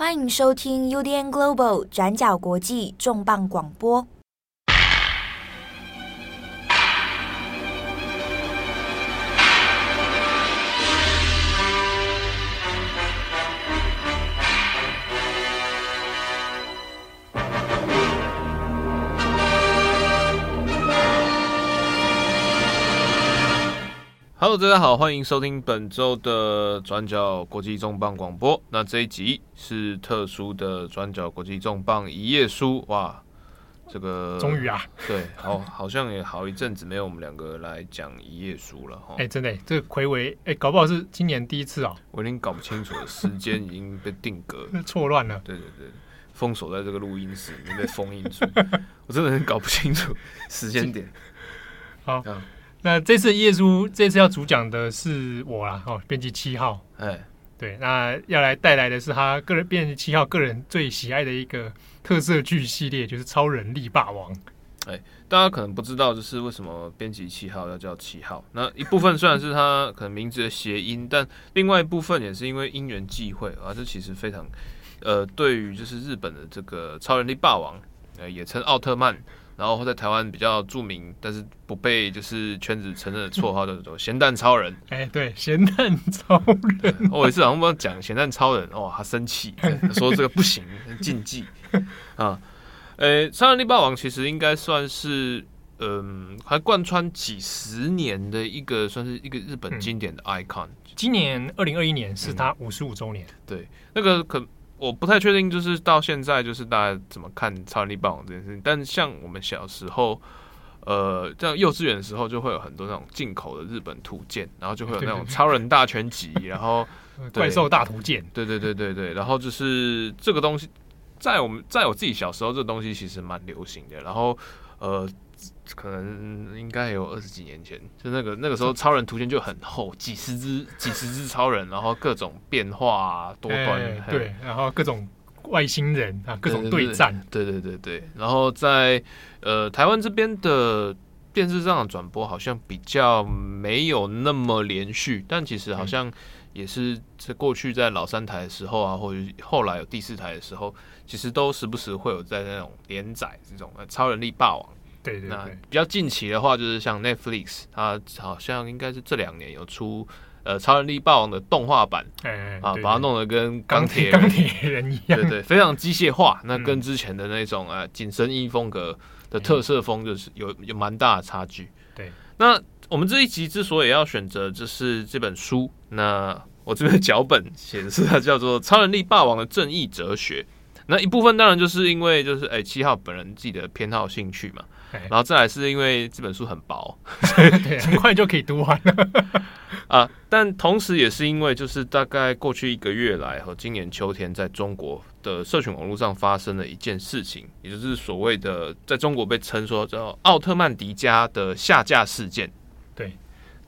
欢迎收听 UDN Global 转角国际重磅广播。Hello，大家好，欢迎收听本周的转角国际重磅广播。那这一集是特殊的转角国际重磅一页书，哇，这个终于啊，对，好，好像也好一阵子没有我们两个来讲一页书了哈。哎、欸，真的，这个睽违，哎、欸，搞不好是今年第一次哦。我已经搞不清楚了，时间已经被定格，错乱了。对对对，封锁在这个录音室里面被封印住，我真的很搞不清楚时间点。好。嗯那这次耶稣，这次要主讲的是我啦，哦，编辑七号，哎，对，那要来带来的是他个人编辑七号个人最喜爱的一个特色剧系列，就是《超人力霸王》。哎，大家可能不知道，就是为什么编辑七号要叫七号？那一部分虽然是他可能名字的谐音，但另外一部分也是因为因缘际会啊，这其实非常，呃，对于就是日本的这个超人力霸王，呃，也称奥特曼。然后在台湾比较著名，但是不被就是圈子承认的绰号叫做“咸蛋超人 ”。哎，对，咸蛋超人。我有一次好像讲咸蛋超人，哦，他生气，说这个不行，禁忌 啊。呃，超人力霸王其实应该算是，嗯、呃，还贯穿几十年的一个，算是一个日本经典的 icon。嗯、今年二零二一年是他五十五周年。嗯、对，那个可。我不太确定，就是到现在，就是大家怎么看超能力霸王这件事情。但像我们小时候，呃，在幼稚园的时候，就会有很多那种进口的日本图鉴，然后就会有那种超人大全集，然后 怪兽大图鉴，对对对对对，然后就是这个东西，在我们在我自己小时候，这个东西其实蛮流行的。然后，呃。可能应该有二十几年前，就那个那个时候，超人图鉴就很厚，几十只、几十只超人，然后各种变化、啊、多端、欸，对，然后各种外星人啊，各种对战，对对对对。然后在呃台湾这边的电视上的转播好像比较没有那么连续，但其实好像也是在过去在老三台的时候啊，或者后来有第四台的时候，其实都时不时会有在那种连载这种超人力霸王。对对对，那比较近期的话，就是像 Netflix，它好像应该是这两年有出呃《超人力霸王》的动画版，哎哎啊，把它弄得跟钢铁钢铁人一样，对对，非常机械化。那跟之前的那种呃紧身衣风格的特色风，就是有有蛮大的差距。对，那我们这一集之所以要选择就是这本书，那我这边的脚本显示它叫做《超人力霸王的正义哲学》。那一部分当然就是因为就是哎七号本人自己的偏好兴趣嘛。然后再来是因为这本书很薄，对，很快就可以读完了 啊。但同时也是因为，就是大概过去一个月来和今年秋天，在中国的社群网络上发生了一件事情，也就是所谓的在中国被称说叫奥特曼迪迦的下架事件。对，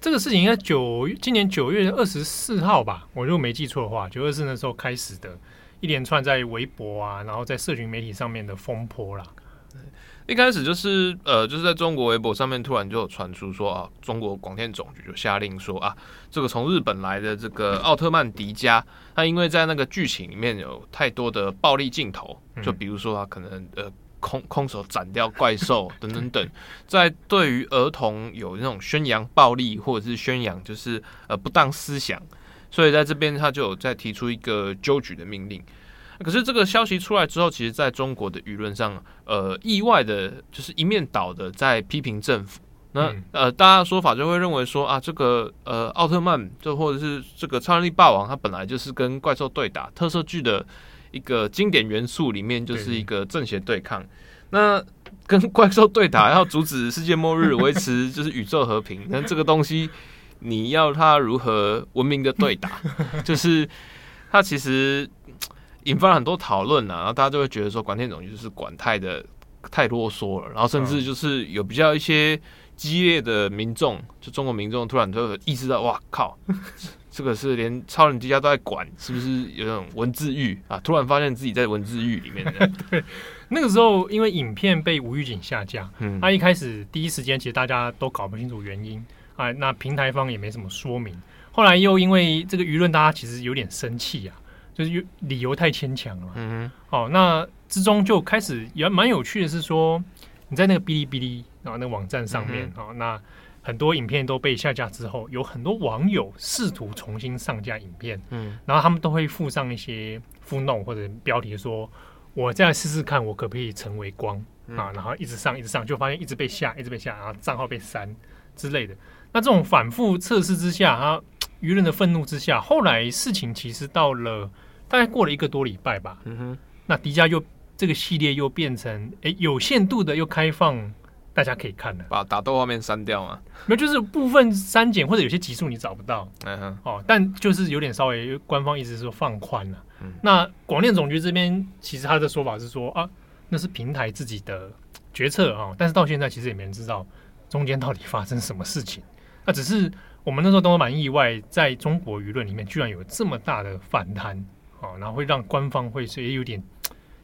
这个事情应该九今年九月二十四号吧，我如果没记错的话，九月二十四那时候开始的一连串在微博啊，然后在社群媒体上面的风波啦。一开始就是呃，就是在中国微博上面突然就有传出说啊，中国广电总局就下令说啊，这个从日本来的这个奥特曼迪迦，他因为在那个剧情里面有太多的暴力镜头，就比如说他可能呃空空手斩掉怪兽等等等，在对于儿童有那种宣扬暴力或者是宣扬就是呃不当思想，所以在这边他就有在提出一个纠举的命令。可是这个消息出来之后，其实在中国的舆论上，呃，意外的就是一面倒的在批评政府。那呃，大家的说法就会认为说啊，这个呃，奥特曼就或者是这个超能力霸王，它本来就是跟怪兽对打，特色剧的一个经典元素里面就是一个正邪对抗。那跟怪兽对打，要阻止世界末日，维持就是宇宙和平。那这个东西，你要它如何文明的对打？就是它其实。引发了很多讨论啊，然后大家就会觉得说，管天总就是管太的太啰嗦了，然后甚至就是有比较一些激烈的民众，就中国民众突然就意识到，哇靠，这个是连超人之家都在管，是不是有那种文字狱啊？突然发现自己在文字狱里面。对，那个时候因为影片被无预警下架，嗯，他一开始第一时间其实大家都搞不清楚原因啊，那平台方也没什么说明，后来又因为这个舆论，大家其实有点生气啊。就是理由太牵强了嘛。嗯哦，那之中就开始也蛮有趣的是说，你在那个哔哩哔哩啊那个网站上面啊、嗯哦，那很多影片都被下架之后，有很多网友试图重新上架影片，嗯然后他们都会附上一些 footnote 或者标题说，我再试试看，我可不可以成为光。嗯啊，然后一直上，一直上，就发现一直被下，一直被下，然后账号被删之类的。那这种反复测试之下，他舆论的愤怒之下，后来事情其实到了大概过了一个多礼拜吧。嗯哼，那迪迦又这个系列又变成诶有限度的又开放，大家可以看了。把打斗画面删掉嘛。没有，就是部分删减或者有些集数你找不到嗯哼，哦，但就是有点稍微官方一直说放宽了。嗯那广电总局这边其实他的说法是说啊。那是平台自己的决策啊，但是到现在其实也没人知道中间到底发生什么事情。那只是我们那时候都蛮意外，在中国舆论里面居然有这么大的反弹啊，然后会让官方会是也有点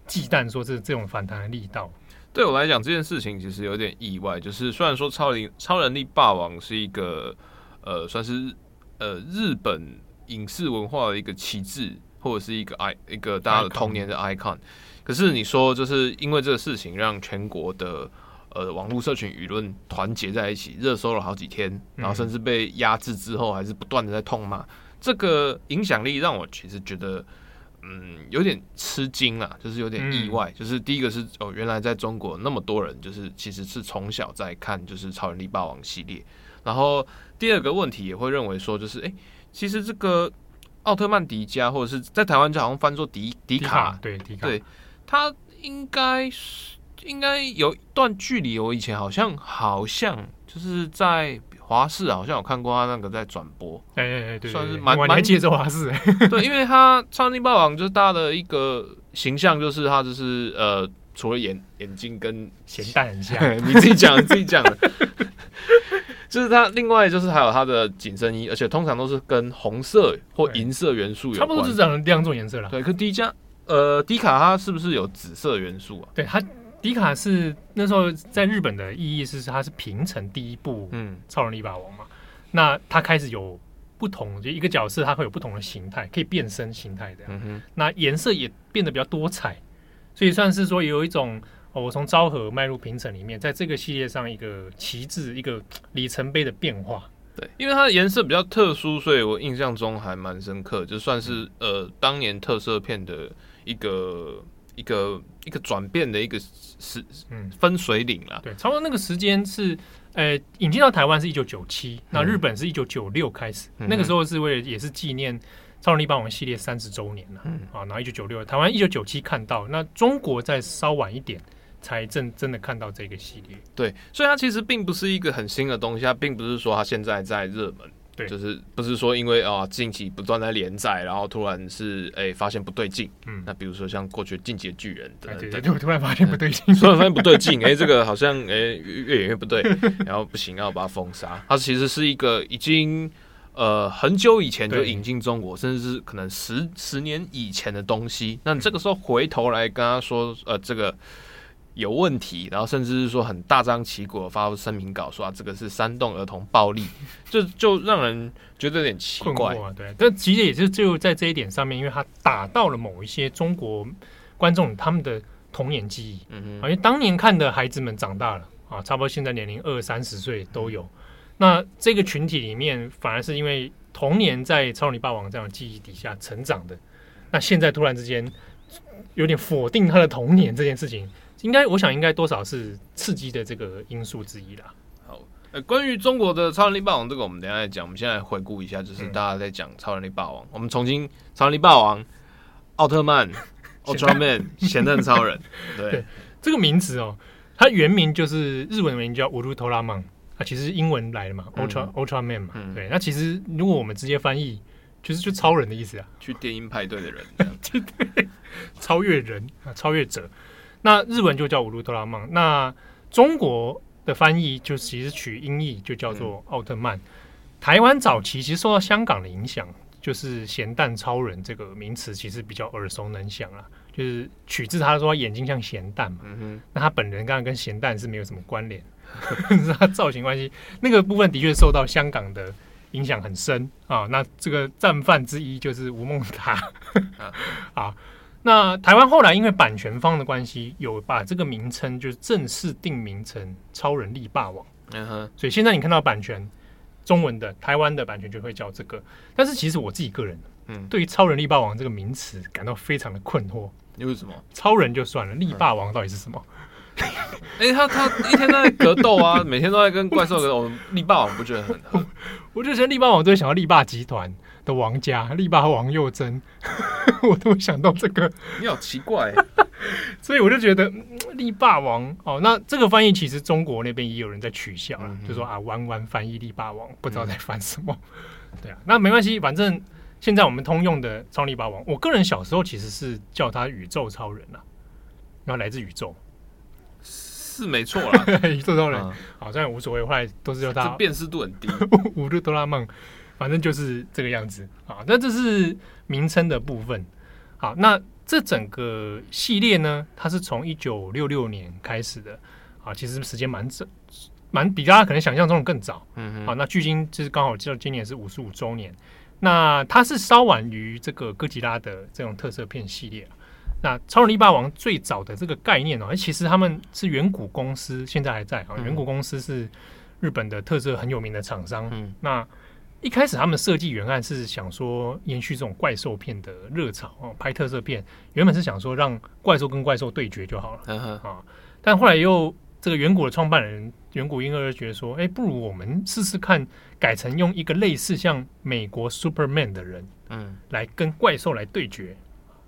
忌惮说这这种反弹的力道。对我来讲，这件事情其实有点意外。就是虽然说超人超人力霸王是一个呃，算是呃日本影视文化的一个旗帜，或者是一个 i 一个大家的童年的 icon。可是你说，就是因为这个事情，让全国的呃网络社群舆论团结在一起，热搜了好几天，然后甚至被压制之后，还是不断的在痛骂。这个影响力让我其实觉得，嗯，有点吃惊啊，就是有点意外。就是第一个是哦，原来在中国那么多人，就是其实是从小在看就是超人力霸王系列。然后第二个问题也会认为说，就是哎，其实这个奥特曼迪迦，或者是在台湾就好像翻作迪迪卡，对迪卡，对。他应该是应该有一段距离，我以前好像好像就是在华视，好像有看过他那个在转播，哎哎哎，对，算是蛮蛮接着华视，对，因为他超人力霸王就是大的一个形象，就是他就是呃，除了眼眼睛跟咸蛋很像，你自己讲，你自己讲的，就是他另外就是还有他的紧身衣，而且通常都是跟红色或银色元素有关，差不多是这样两种颜色啦。对，可迪迦。呃，迪卡他是不是有紫色元素啊？对，它迪卡是那时候在日本的意义是，它是平成第一部嗯超人力霸王嘛。嗯、那它开始有不同，就一个角色它会有不同的形态，可以变身形态的。嗯哼。那颜色也变得比较多彩，所以算是说有一种哦，我从昭和迈入平成里面，在这个系列上一个旗帜、一个里程碑的变化。对，因为它的颜色比较特殊，所以我印象中还蛮深刻，就算是呃当年特色片的。一个一个一个转变的一个时嗯。分水岭了，对，差不多那个时间是呃引进到台湾是一九九七，那日本是一九九六开始，嗯、那个时候是为了也是纪念超能力霸王系列三十周年了，嗯。啊，然后一九九六台湾一九九七看到，那中国再稍晚一点才真真的看到这个系列，对，所以它其实并不是一个很新的东西，它并不是说它现在在热门。对，就是不是说因为啊近期不断在连载，然后突然是哎、欸、发现不对劲，嗯，那比如说像过去《进击的巨人》的，对对对，我突然发现不对劲，突然发现不对劲，哎、欸，这个好像哎、欸、越演越不对，然后不行，要把它封杀。它其实是一个已经呃很久以前就引进中国，甚至是可能十十年以前的东西。那你这个时候回头来跟他说，呃，这个。有问题，然后甚至是说很大张旗鼓发布声明稿，说啊这个是煽动儿童暴力，就就让人觉得有点奇怪。啊、对，但其实也是就在这一点上面，因为他打到了某一些中国观众他们的童年记忆。嗯哼，因为当年看的孩子们长大了啊，差不多现在年龄二三十岁都有。那这个群体里面，反而是因为童年在超人力霸王这样的记忆底下成长的，那现在突然之间有点否定他的童年这件事情。应该，我想应该多少是刺激的这个因素之一啦。好，呃，关于中国的超能力霸王这个，我们等一下再讲。我们现在回顾一下，就是大家在讲超能力霸王。嗯、我们重新超能力霸王、奥特曼、Ultraman、咸蛋超人。对，对，这个名字哦，它原名就是日文名叫乌鲁托拉曼啊，其实英文来的嘛，Ultra、嗯、Ultraman 嘛。嗯、对，那其实如果我们直接翻译，就是就超人的意思啊，去电音派对的人，对，超越人啊，超越者。那日文就叫五路特拉曼，那中国的翻译就其实取音译就叫做奥特曼。嗯、台湾早期其实受到香港的影响，就是咸蛋超人这个名词其实比较耳熟能详啊，就是取自他说他眼睛像咸蛋嘛。嗯、哼那他本人刚刚跟咸蛋是没有什么关联，是他造型关系。那个部分的确受到香港的影响很深啊。那这个战犯之一就是吴孟达啊。那台湾后来因为版权方的关系，有把这个名称就是正式定名成《超人力霸王》。嗯哼，所以现在你看到版权中文的台湾的版权就会叫这个。但是其实我自己个人，嗯，对于“超人力霸王”这个名词感到非常的困惑。因为什么？超人就算了，力霸王到底是什么？哎、欸，他他一天都在格斗啊，每天都在跟怪兽格斗。力霸王不觉得很好？我就觉得力霸王最想到力霸集团的王家，力霸王佑真，我都会想到这个。你好奇怪，所以我就觉得力霸王哦，那这个翻译其实中国那边也有人在取笑，嗯、就说啊，弯弯翻译力霸王，不知道在翻什么。嗯、对啊，那没关系，反正现在我们通用的超力霸王，我个人小时候其实是叫他宇宙超人啊，然后来自宇宙。是没错啦，宇宙超人好像也无所谓，后来都是叫他辨识度很低。乌鲁多拉梦，反正就是这个样子啊。那这是名称的部分。好，那这整个系列呢，它是从一九六六年开始的啊，其实时间蛮早，蛮比大家可能想象中的更早。嗯嗯。好，那距今就是刚好知道今年是五十五周年。那它是稍晚于这个哥吉拉的这种特色片系列。那超人力霸王最早的这个概念哦，其实他们是远古公司，现在还在啊。远古公司是日本的特色很有名的厂商。嗯，那一开始他们设计原案是想说延续这种怪兽片的热潮哦，拍特色片原本是想说让怪兽跟怪兽对决就好了。但后来又这个远古的创办人远古婴儿觉得说，哎，不如我们试试看改成用一个类似像美国 Superman 的人，嗯，来跟怪兽来对决。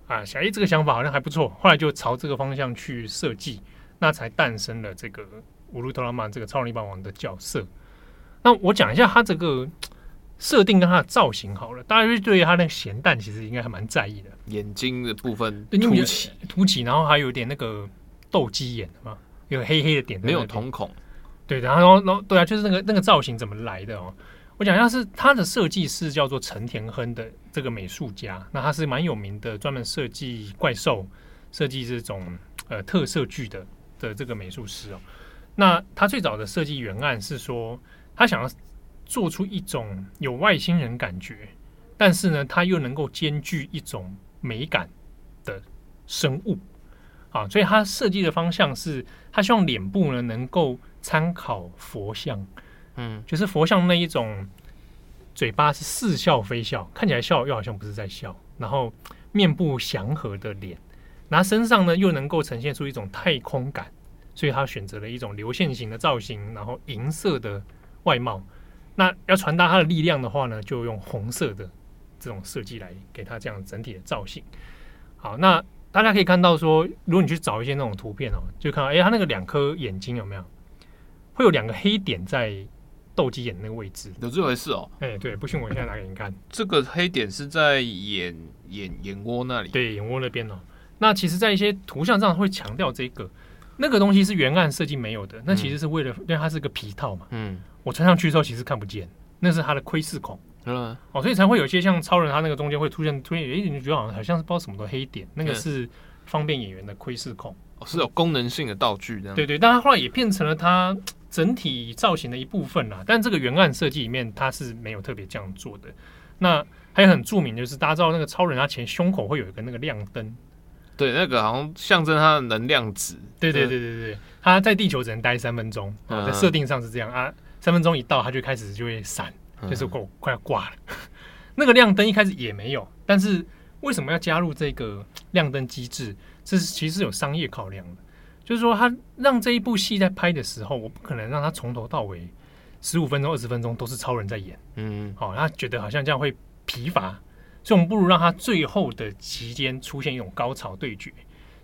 啊，小叶这个想法好像还不错，后来就朝这个方向去设计，那才诞生了这个乌鲁特拉曼这个超人力霸王的角色。那我讲一下他这个设定跟它的造型好了，大家就对他那个咸蛋其实应该还蛮在意的，眼睛的部分凸起，凸起，然后还有点那个斗鸡眼嘛，有黑黑的点，没有瞳孔，对，然后然后对啊，就是那个那个造型怎么来的哦？我讲一下，是它的设计师叫做陈田亨的这个美术家，那他是蛮有名的，专门设计怪兽、设计这种呃特色剧的的这个美术师哦。那他最早的设计原案是说，他想要做出一种有外星人感觉，但是呢，它又能够兼具一种美感的生物啊，所以它设计的方向是，它希望脸部呢能够参考佛像。嗯，就是佛像那一种，嘴巴是似笑非笑，看起来笑又好像不是在笑，然后面部祥和的脸，然后身上呢又能够呈现出一种太空感，所以他选择了一种流线型的造型，然后银色的外貌。那要传达它的力量的话呢，就用红色的这种设计来给它这样整体的造型。好，那大家可以看到说，如果你去找一些那种图片哦，就看到哎，它那个两颗眼睛有没有会有两个黑点在。斗鸡眼那个位置有这回事哦？哎、欸，对，不信我现在拿给你看。这个黑点是在眼眼眼窝那里，对，眼窝那边哦。那其实，在一些图像上会强调这个那个东西是原案设计没有的。那其实是为了，因为它是个皮套嘛。嗯。我穿上去之后，其实看不见，那是它的窥视孔。嗯。哦，所以才会有一些像超人，他那个中间会出现出现，哎，你觉得好像好像是不知道什么的黑点，那个是方便演员的窥视孔。哦，是有功能性的道具这样。对对，但它后来也变成了它。整体造型的一部分啦，但这个原案设计里面它是没有特别这样做的。那还有很著名就是大家知道那个超人他前胸口会有一个那个亮灯，对，那个好像象征他的能量值。对对对对对，他在地球只能待三分钟，啊，在设定上是这样啊，三分钟一到他就开始就会闪，就是我快要挂了。那个亮灯一开始也没有，但是为什么要加入这个亮灯机制？这是其实有商业考量的。就是说，他让这一部戏在拍的时候，我不可能让他从头到尾十五分钟、二十分钟都是超人在演，嗯，好，他觉得好像这样会疲乏，所以我们不如让他最后的期间出现一种高潮对决，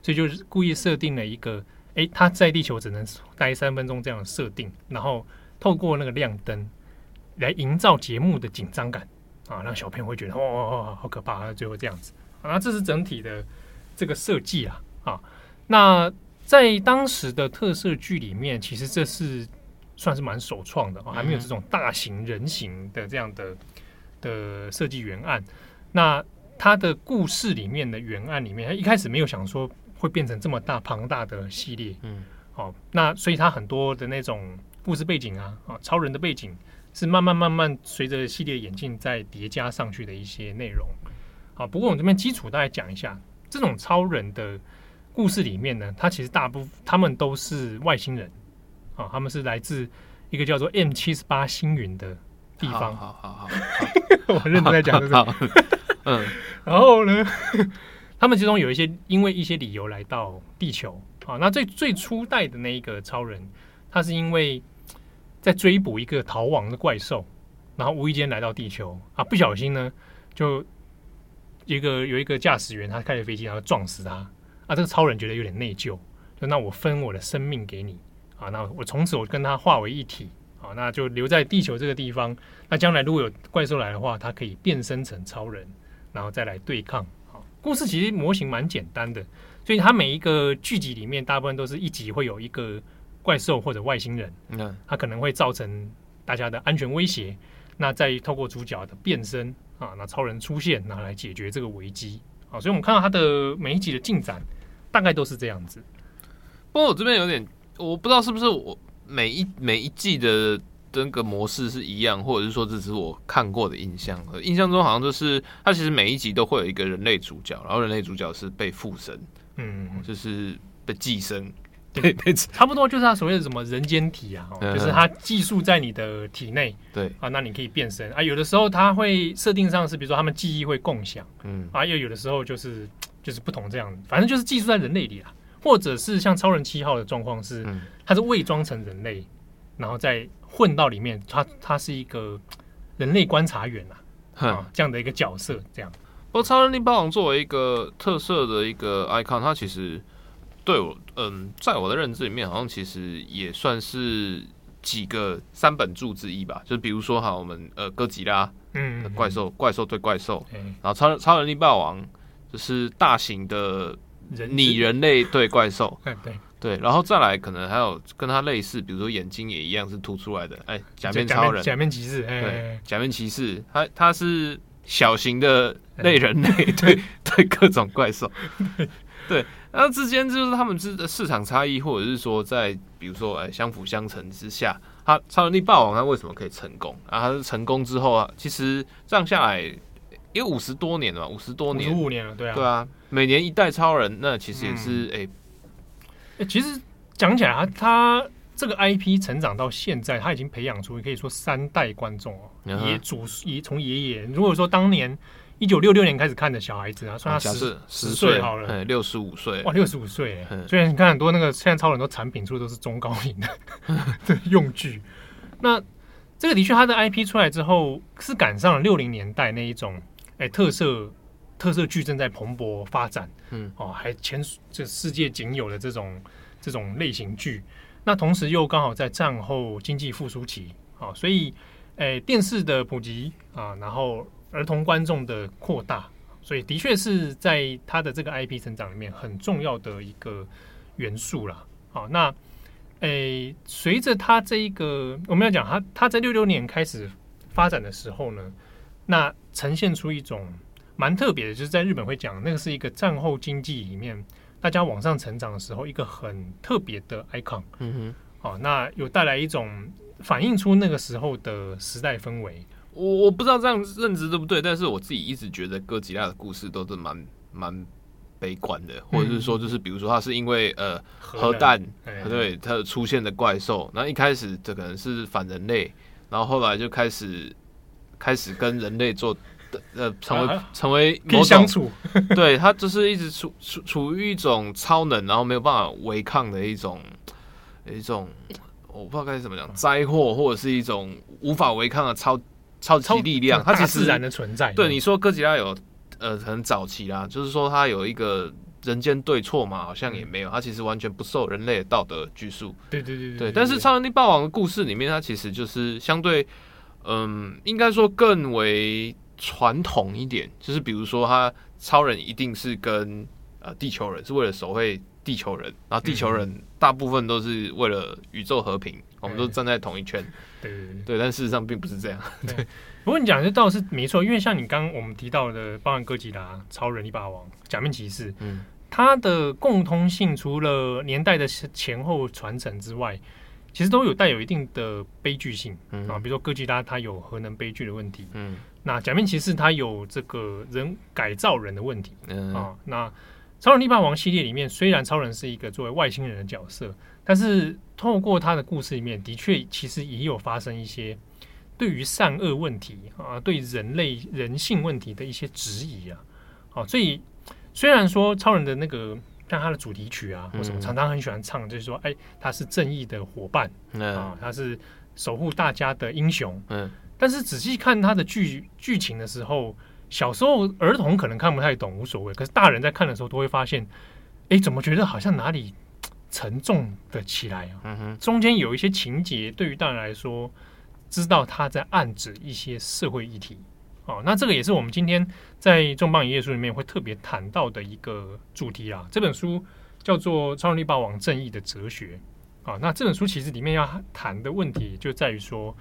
所以就是故意设定了一个，诶，他在地球只能待三分钟这样的设定，然后透过那个亮灯来营造节目的紧张感。啊，让小朋友会觉得哦哦哦，好可怕，最后这样子，啊，这是整体的这个设计啊，啊，那。在当时的特色剧里面，其实这是算是蛮首创的，还没有这种大型人形的这样的的设计原案。那它的故事里面的原案里面，他一开始没有想说会变成这么大庞大的系列，嗯，好，那所以它很多的那种故事背景啊，啊，超人的背景是慢慢慢慢随着系列演进再叠加上去的一些内容。好，不过我们这边基础大概讲一下，这种超人的故事里面呢，它其实大部分他们都是外星人啊，他们是来自一个叫做 M 七十八星云的地方。好好好好，我认真在讲这个。嗯，然后呢，他们其中有一些因为一些理由来到地球啊。那最最初代的那一个超人，他是因为在追捕一个逃亡的怪兽，然后无意间来到地球啊，不小心呢就。一个有一个驾驶员，他开着飞机，然后撞死他啊！这个超人觉得有点内疚，就那我分我的生命给你啊！那我从此我跟他化为一体啊！那就留在地球这个地方。那将来如果有怪兽来的话，他可以变身成超人，然后再来对抗。啊，故事其实模型蛮简单的，所以它每一个剧集里面，大部分都是一集会有一个怪兽或者外星人，嗯，它可能会造成大家的安全威胁。那再透过主角的变身。啊，那超人出现，拿来解决这个危机。啊，所以我们看到它的每一集的进展，大概都是这样子。不过我这边有点，我不知道是不是我每一每一季的这个模式是一样，或者是说这只是我看过的印象。印象中好像就是它其实每一集都会有一个人类主角，然后人类主角是被附身，嗯，就是被寄生。对，差不多就是他所谓的什么人间体啊，就是他寄宿在你的体内，对啊，那你可以变身啊。有的时候他会设定上是，比如说他们记忆会共享，嗯啊，又有的时候就是就是不同这样，反正就是寄宿在人类里啊，或者是像超人七号的状况是，他是伪装成人类，然后再混到里面，他他是一个人类观察员啊，啊这样的一个角色这样。不过超人力霸王作为一个特色的一个 icon，它其实。对我，嗯，在我的认知里面，好像其实也算是几个三本柱之一吧。就比如说哈，我们呃哥吉拉，嗯，怪兽，怪兽对怪兽，然后超超人力霸王就是大型的拟人类对怪兽，对对，然后再来可能还有跟它类似，比如说眼睛也一样是凸出来的，哎，假面超人，假面骑士，对，假面骑士，他他是小型的类人类，对。对，各种怪兽，对。那之间就是他们之的市场差异，或者是说在比如说哎相辅相成之下，他超能力霸王他为什么可以成功？然后他是成功之后啊，其实这样下来也五十多年了，五十多年，五十五年了，对啊，对啊，每年一代超人，那其实也是哎、嗯欸，其实讲起来，他他这个 IP 成长到现在，他已经培养出可以说三代观众哦，爷祖爷从爷爷，如果说当年。一九六六年开始看的小孩子啊，算他十十岁好了，六十五岁。哇，六十五岁哎，虽然你看很多那个现在超人都产品出的都是中高龄的 用具，那这个的确它的 IP 出来之后是赶上了六零年代那一种哎、欸、特色特色剧正在蓬勃发展，嗯。哦，还前这世界仅有的这种这种类型剧，那同时又刚好在战后经济复苏期。啊，所以哎、欸、电视的普及啊，然后。儿童观众的扩大，所以的确是在他的这个 IP 成长里面很重要的一个元素啦。好，那诶，随着他这一个我们要讲他他在六六年开始发展的时候呢，那呈现出一种蛮特别的，就是在日本会讲那个是一个战后经济里面大家往上成长的时候一个很特别的 icon。嗯哼，好，那有带来一种反映出那个时候的时代氛围。我我不知道这样认知对不对，但是我自己一直觉得哥吉拉的故事都是蛮蛮悲观的，或者是说，就是比如说他是因为呃核弹对它出现的怪兽，那一开始这可能是反人类，然后后来就开始开始跟人类做呃成为成为某种相处，对他就是一直处处处于一种超能，然后没有办法违抗的一种一种我不知道该怎么讲灾祸，或者是一种无法违抗的超。超级力量，它其实自然的存在。对你说，哥吉拉有呃很早期啦，就是说它有一个人间对错嘛，好像也没有，它其实完全不受人类的道德拘束。对对对对。但是超能力霸王的故事里面，它其实就是相对，嗯，应该说更为传统一点。就是比如说，他超人一定是跟呃地球人是为了守卫地球人，然后地球人大部分都是为了宇宙和平，我们都站在同一圈。对对对，对，但事实上并不是这样。对，不过你讲这倒是没错，因为像你刚刚我们提到的，包含哥吉拉、超人力霸王、假面骑士，嗯，它的共通性除了年代的前后传承之外，其实都有带有一定的悲剧性、嗯、啊，比如说哥吉拉它有核能悲剧的问题，嗯，那假面骑士它有这个人改造人的问题，嗯。啊，那超人力霸王系列里面，虽然超人是一个作为外星人的角色，但是透过他的故事里面，的确其实也有发生一些对于善恶问题啊，对人类人性问题的一些质疑啊，啊，所以虽然说超人的那个。像他的主题曲啊，或什么，常常很喜欢唱，就是说，哎，他是正义的伙伴，啊，他是守护大家的英雄。嗯，但是仔细看他的剧剧情的时候，小时候儿童可能看不太懂，无所谓。可是大人在看的时候，都会发现，哎，怎么觉得好像哪里沉重的起来啊？中间有一些情节，对于大人来说，知道他在暗指一些社会议题。哦，那这个也是我们今天在重磅营业书里面会特别谈到的一个主题啦。这本书叫做《超人力霸王：正义的哲学》啊。那这本书其实里面要谈的问题就在于说，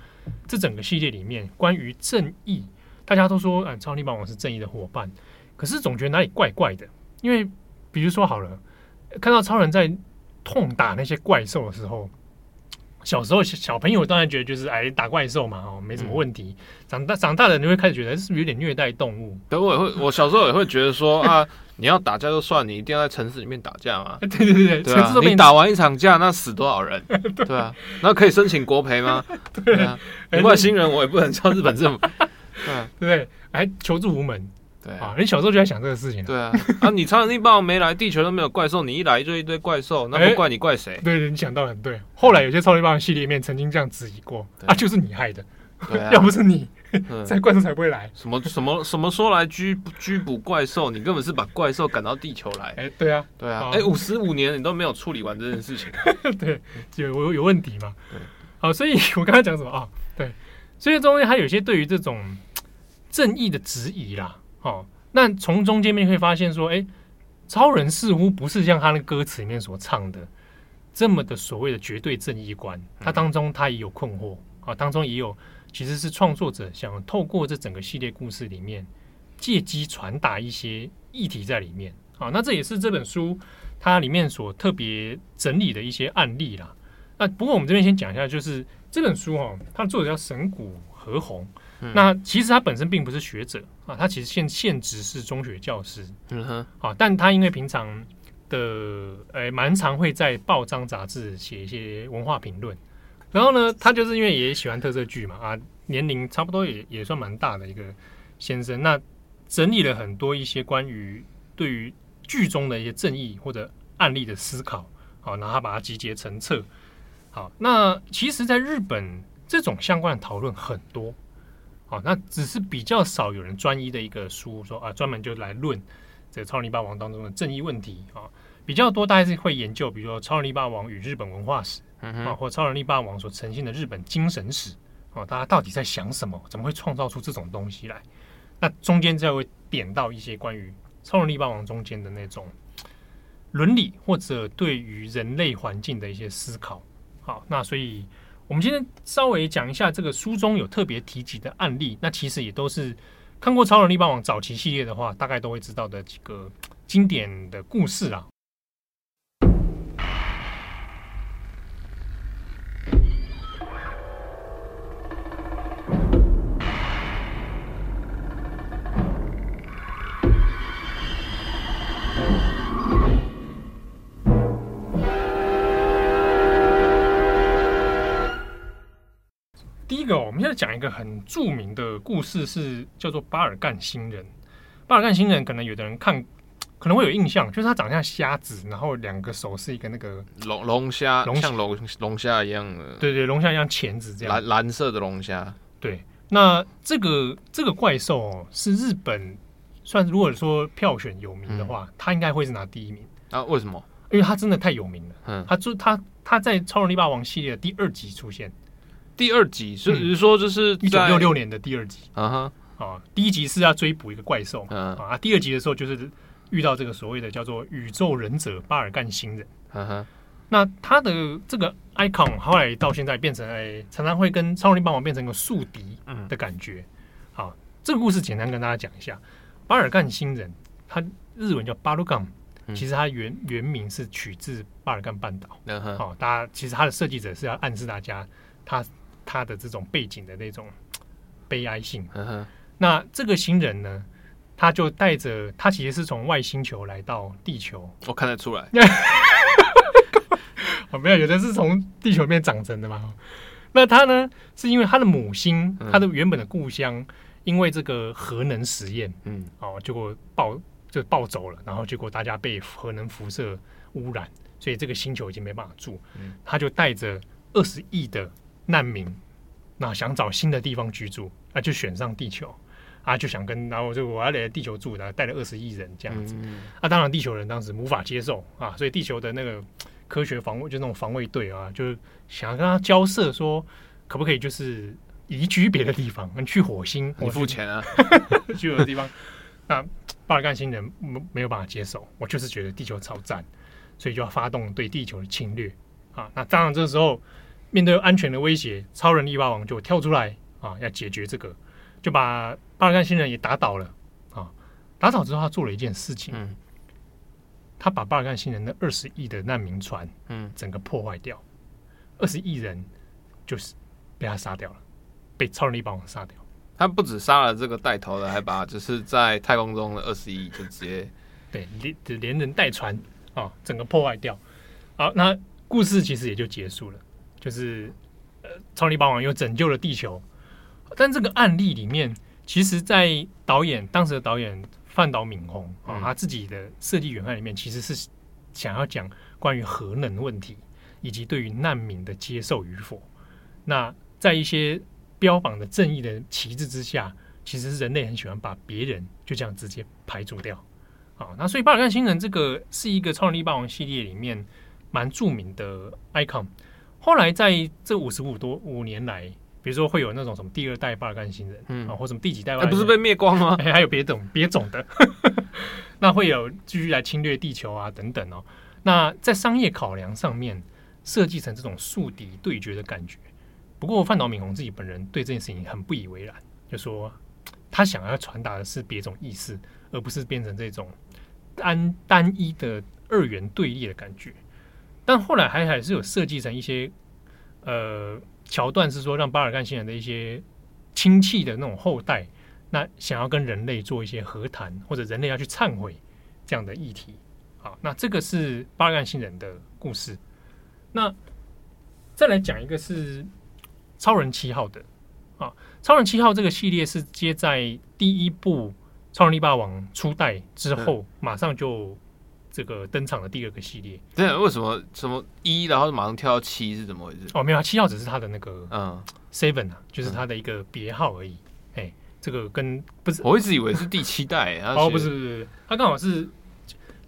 这整个系列里面关于正义，大家都说，嗯，超人力霸王是正义的伙伴，可是总觉得哪里怪怪的。因为比如说好了，看到超人在痛打那些怪兽的时候。小时候小朋友当然觉得就是哎打怪兽嘛哦没什么问题，长大长大的你会开始觉得是不是有点虐待动物？等，我也会，我小时候也会觉得说 啊，你要打架就算，你一定要在城市里面打架嘛？对对对对，城市你打完一场架，那死多少人？对啊，那可以申请国赔吗？对啊，外星人我也不能叫日本政府，对 对不对？哎，求助无门。对啊，你小时候就在想这个事情。对啊，啊，你超能力霸王没来，地球都没有怪兽，你一来就一堆怪兽，那不怪你怪谁？欸？对对，你想到很对。后来有些超人力霸王系列里面曾经这样质疑过，啊，就是你害的，啊、要不是你，在怪兽才不会来。什么什么什么说来拘拘捕怪兽，你根本是把怪兽赶到地球来。哎、欸，对啊，对啊，哎、欸，五十五年你都没有处理完这件事情，对，有有有问题嘛？对，好，所以我刚才讲什么啊？对，所以中间还有一些对于这种正义的质疑啦，哦。那从中间面会发现说，哎，超人似乎不是像他那歌词里面所唱的这么的所谓的绝对正义观，他当中他也有困惑啊，当中也有其实是创作者想透过这整个系列故事里面借机传达一些议题在里面啊。那这也是这本书它里面所特别整理的一些案例啦。那不过我们这边先讲一下，就是这本书哈，它的作者叫神谷和宏。那其实他本身并不是学者啊，他其实现现职是中学教师，嗯哼，啊，但他因为平常的诶蛮常会在报章杂志写一些文化评论，然后呢，他就是因为也喜欢特色剧嘛，啊，年龄差不多也也算蛮大的一个先生，那整理了很多一些关于对于剧中的一些正义或者案例的思考，好，然后他把它集结成册，好，那其实在日本这种相关的讨论很多。好，那只是比较少有人专一的一个书说啊，专门就来论这个超人力霸王当中的正义问题啊。比较多大家是会研究，比如说超人力霸王与日本文化史啊，或超人力霸王所呈现的日本精神史啊，大家到底在想什么？怎么会创造出这种东西来？那中间就会点到一些关于超能力霸王中间的那种伦理或者对于人类环境的一些思考。好，那所以。我们今天稍微讲一下这个书中有特别提及的案例，那其实也都是看过《超能力霸王》早期系列的话，大概都会知道的几个经典的故事啊。这个我们现在讲一个很著名的故事，是叫做巴尔干星人。巴尔干星人可能有的人看 可能会有印象，就是他长得像虾子，然后两个手是一个那个龙龙虾，龙像龙龙虾一样的。对对，龙虾一样钳子这样。蓝蓝色的龙虾。对，那这个这个怪兽哦，是日本算如果说票选有名的话，他、嗯、应该会是拿第一名啊？为什么？因为他真的太有名了。嗯，他就他他在超人力霸王系列的第二集出现。第二集是，是说就是一九六六年的第二集，啊哈。啊，第一集是要追捕一个怪兽，嗯、啊，第二集的时候就是遇到这个所谓的叫做宇宙忍者巴尔干星人，啊哈，那他的这个 icon 后来到现在变成哎，常常会跟超人力霸王变成一个宿敌的感觉，好、嗯啊，这个故事简单跟大家讲一下，巴尔干星人他日文叫巴鲁冈，其实他原原名是取自巴尔干半岛。嗯哼，哦，大家其实他的设计者是要暗示大家，他他的这种背景的那种悲哀性。那这个新人呢，他就带着他其实是从外星球来到地球，我看得出来。哦，没有，有的是从地球面长成的嘛。那他呢，是因为他的母星，他的原本的故乡，因为这个核能实验，嗯，哦，结果爆就爆走了，然后结果大家被核能辐射污染，所以这个星球已经没办法住。嗯他就带着二十亿的难民，那想找新的地方居住，那就选上地球，啊，就想跟然后就我要来地球住，然后带了二十亿人这样子。啊，当然地球人当时无法接受啊，所以地球的那个。科学防卫就那种防卫队啊，就是想要跟他交涉，说可不可以就是移居别的地方，能 去火星？我付钱啊，去别的地方。那巴尔干星人没没有办法接受，我就是觉得地球超赞，所以就要发动对地球的侵略啊。那当然这时候面对安全的威胁，超人力霸王就跳出来啊，要解决这个，就把巴尔干星人也打倒了啊。打倒之后，他做了一件事情。嗯他把巴尔干星人的二十亿的难民船，嗯，整个破坏掉，二十亿人就是被他杀掉了，被超人力霸王杀掉。他不止杀了这个带头的，还把就是在太空中的二十亿就直接对连连人带船啊、哦，整个破坏掉。好，那故事其实也就结束了，就是呃，超人力霸王又拯救了地球。但这个案例里面，其实，在导演当时的导演。范岛敏宏啊，他自己的设计原案里面其实是想要讲关于核能问题，以及对于难民的接受与否。那在一些标榜的正义的旗帜之下，其实是人类很喜欢把别人就这样直接排除掉啊。那所以巴尔干星人这个是一个超能力霸王系列里面蛮著名的 icon。后来在这五十五多五年来。比如说会有那种什么第二代巴尔干星人，嗯啊，或什么第几代巴尔干星人，不是被灭光吗？哎，还有别种别种的，那会有继续来侵略地球啊等等哦。那在商业考量上面，设计成这种宿敌对决的感觉。不过范岛敏宏自己本人对这件事情很不以为然，就说他想要传达的是别种意思，而不是变成这种单单一的二元对立的感觉。但后来还还是有设计成一些呃。桥段是说，让巴尔干星人的一些亲戚的那种后代，那想要跟人类做一些和谈，或者人类要去忏悔这样的议题。好，那这个是巴尔干星人的故事。那再来讲一个是超人七号的啊，超人七号这个系列是接在第一部超人力霸王初代之后，马上就。这个登场的第二个系列，对，为什么什么一，然后马上跳到七是怎么回事？哦，没有，七号只是他的那个嗯 seven 啊，就是他的一个别号而已。哎、嗯，这个跟不是，我一直以为是第七代。哦，不是不是，他刚好是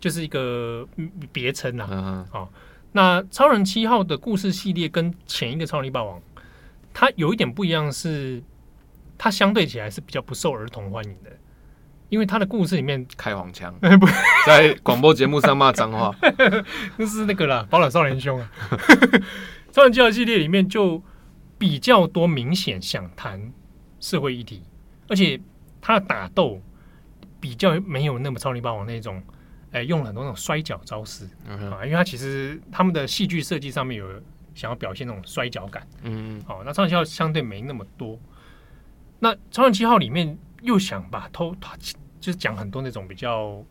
就是一个别称啊。嗯哼，哦，那超人七号的故事系列跟前一个超人力霸王，它有一点不一样，是它相对起来是比较不受儿童欢迎的。因为他的故事里面开黄腔，不在广播节目上骂脏话，那是那个啦，宝岛少年兄啊。超人七号系列里面就比较多明显想谈社会议题，而且他的打斗比较没有那么超人霸王那种，哎，用了很多那种摔跤招式、嗯、啊，因为他其实他们的戏剧设计上面有想要表现那种摔跤感，嗯，好、啊，那超人七号相对没那么多。那超人七号里面。又想把偷，就是讲很多那种比较，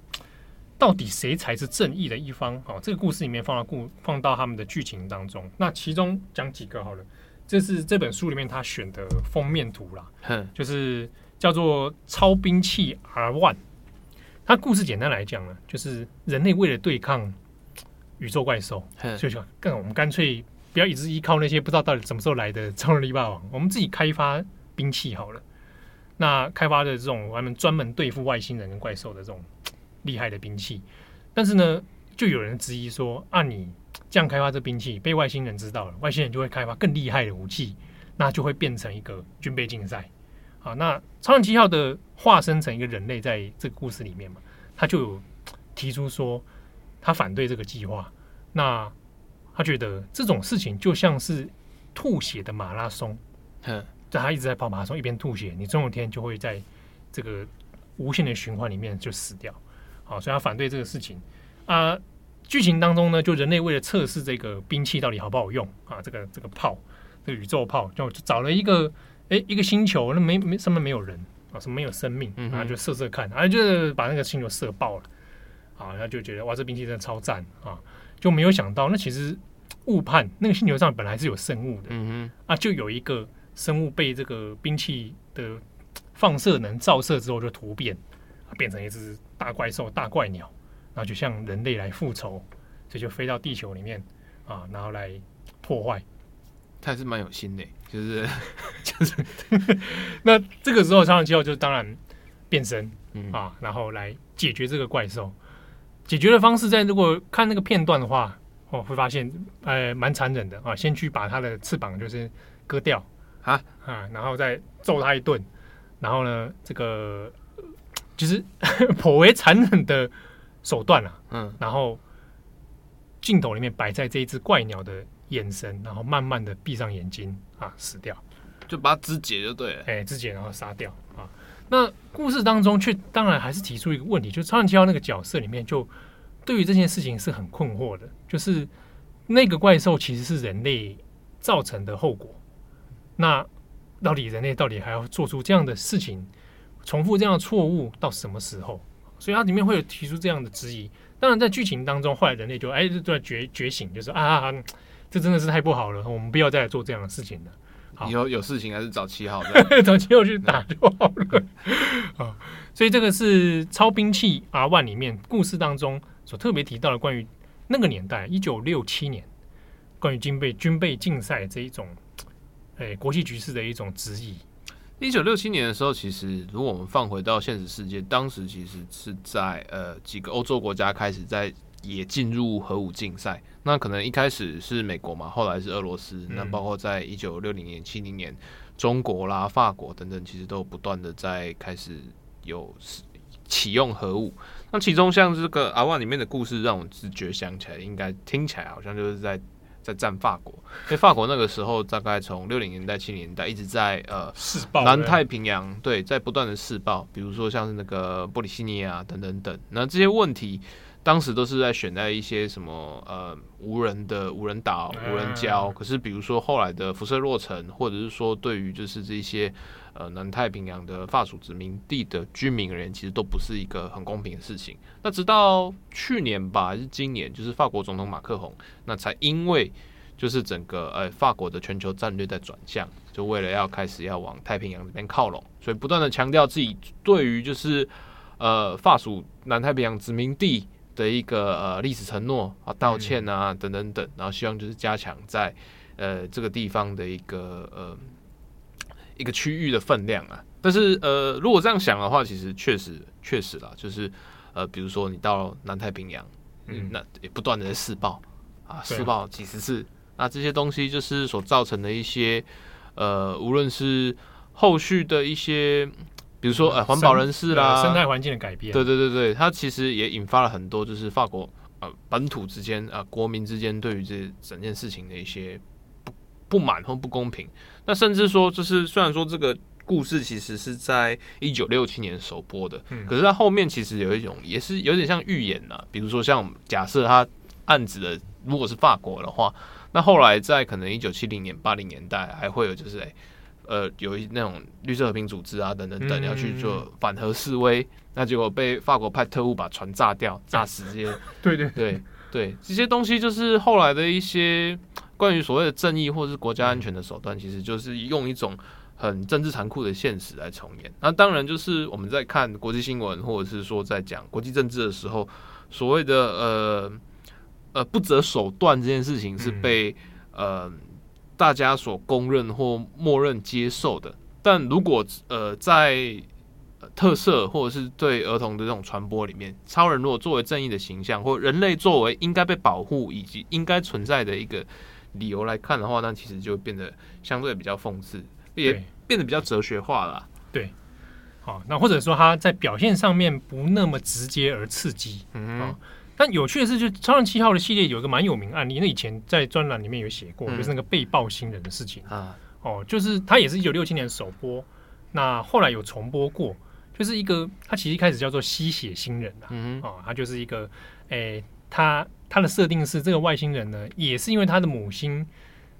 到底谁才是正义的一方？哦，这个故事里面放到故放到他们的剧情当中。那其中讲几个好了，这是这本书里面他选的封面图啦，哼，就是叫做超兵器 R One。它故事简单来讲呢，就是人类为了对抗宇宙怪兽，所以说，更我们干脆不要一直依靠那些不知道到底什么时候来的超能力霸王，我们自己开发兵器好了。那开发的这种，他们专门对付外星人跟怪兽的这种厉害的兵器，但是呢，就有人质疑说，啊，你这样开发这兵器，被外星人知道了，外星人就会开发更厉害的武器，那就会变成一个军备竞赛。好，那超人七号的化身成一个人类，在这个故事里面嘛，他就有提出说，他反对这个计划。那他觉得这种事情就像是吐血的马拉松。他一直在跑马拉松，一边吐血，你总有一天就会在这个无限的循环里面就死掉。好，所以他反对这个事情。啊，剧情当中呢，就人类为了测试这个兵器到底好不好用啊，这个这个炮，这个宇宙炮，就找了一个哎一个星球，那没没上面没有人啊，什么没有生命，然后就射射看，然后就把那个星球射爆了，啊，然后就觉得哇，这兵器真的超赞啊，就没有想到那其实误判，那个星球上本来是有生物的，嗯啊，就有一个生物被这个兵器的放射能照射之后就突变，变成一只大怪兽、大怪鸟。然后就向人类来复仇，所以就飞到地球里面啊，然后来破坏。他还是蛮有心的，就是就是。那这个时候，超人七号就当然变身、嗯、啊，然后来解决这个怪兽。解决的方式，在如果看那个片段的话，哦，会发现呃蛮残忍的啊。先去把它的翅膀就是割掉啊啊，然后再揍他一顿，然后呢，这个就是 颇为残忍的。手段了、啊，嗯，然后镜头里面摆在这一只怪鸟的眼神，然后慢慢的闭上眼睛啊，死掉，就把它肢解就对了，哎，肢解然后杀掉啊。那故事当中却当然还是提出一个问题，就是超人七号那个角色里面，就对于这件事情是很困惑的，就是那个怪兽其实是人类造成的后果，那到底人类到底还要做出这样的事情，重复这样的错误到什么时候？所以它里面会有提出这样的质疑。当然，在剧情当中，后来人类就哎，就在觉觉醒，就是啊，啊，这真的是太不好了，我们不要再来做这样的事情了。以后有事情还是找七号的，找七号去打就好了。啊，所以这个是超兵器 R One 里面故事当中所特别提到的关于那个年代一九六七年关于军备军备竞赛这一种哎国际局势的一种质疑。一九六七年的时候，其实如果我们放回到现实世界，当时其实是在呃几个欧洲国家开始在也进入核武竞赛。那可能一开始是美国嘛，后来是俄罗斯。嗯、那包括在一九六零年、七零年，中国啦、法国等等，其实都不断的在开始有启用核武。那其中像这个阿万里面的故事，让我直觉想起来，应该听起来好像就是在。在战法国，因为法国那个时候大概从六零年代、七零年代一直在呃试爆南太平洋对，在不断的试爆，比如说像是那个波利西尼亚等等等，那这些问题当时都是在选在一些什么呃无人的无人岛、无人礁，可是比如说后来的辐射落成，或者是说对于就是这些。呃，南太平洋的法属殖民地的居民而言，其实都不是一个很公平的事情。那直到去年吧，还是今年，就是法国总统马克宏，那才因为就是整个呃法国的全球战略在转向，就为了要开始要往太平洋这边靠拢，所以不断的强调自己对于就是呃法属南太平洋殖民地的一个呃历史承诺啊，道歉啊等等等，然后希望就是加强在呃这个地方的一个呃。一个区域的分量啊，但是呃，如果这样想的话，其实确实确实啦，就是呃，比如说你到南太平洋，嗯，那也不断的在试爆啊，试爆几十次，那这些东西就是所造成的一些呃，无论是后续的一些，比如说呃，环保人士啦，生态环境的改变，对对对对，它其实也引发了很多就是法国呃本土之间啊、呃、国民之间对于这整件事情的一些。不满或不公平，那甚至说，就是虽然说这个故事其实是在一九六七年首播的，嗯，可是它后面其实有一种也是有点像预言呐。比如说，像假设他案子的如果是法国的话，那后来在可能一九七零年、八零年代还会有就是诶，呃，有一那种绿色和平组织啊等等等要去做反核示威，那结果被法国派特务把船炸掉、炸死这些，对对对对，这些东西就是后来的一些。关于所谓的正义或者是国家安全的手段，其实就是用一种很政治残酷的现实来重演。那当然，就是我们在看国际新闻，或者是说在讲国际政治的时候，所谓的呃呃不择手段这件事情是被呃大家所公认或默认接受的。但如果呃在特色或者是对儿童的这种传播里面，超人如果作为正义的形象，或人类作为应该被保护以及应该存在的一个。理由来看的话，那其实就变得相对比较讽刺，也变得比较哲学化了。对，好，那或者说他在表现上面不那么直接而刺激。嗯，嗯，但有趣的是，就超人七号的系列有一个蛮有名案例，那以前在专栏里面有写过，嗯、就是那个被爆星人的事情啊。哦，就是他也是一九六七年首播，那后来有重播过，就是一个他其实一开始叫做吸血星人啊。嗯，哦，他就是一个诶。他他的设定是这个外星人呢，也是因为他的母星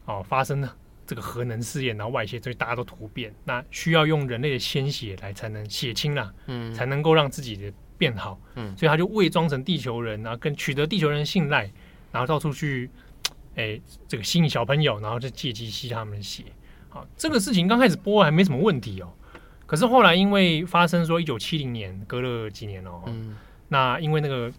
哦发生了这个核能试验，然后外泄，所以大家都突变，那需要用人类的鲜血来才能血清啦，嗯，才能够让自己的变好，嗯，所以他就伪装成地球人，然后跟取得地球人的信赖，然后到处去。哎，这个吸引小朋友，然后就借机吸他们的血。好，这个事情刚开始播还没什么问题哦。可是后来因为发生说，一九七零年隔了几年哦，嗯、那因为那个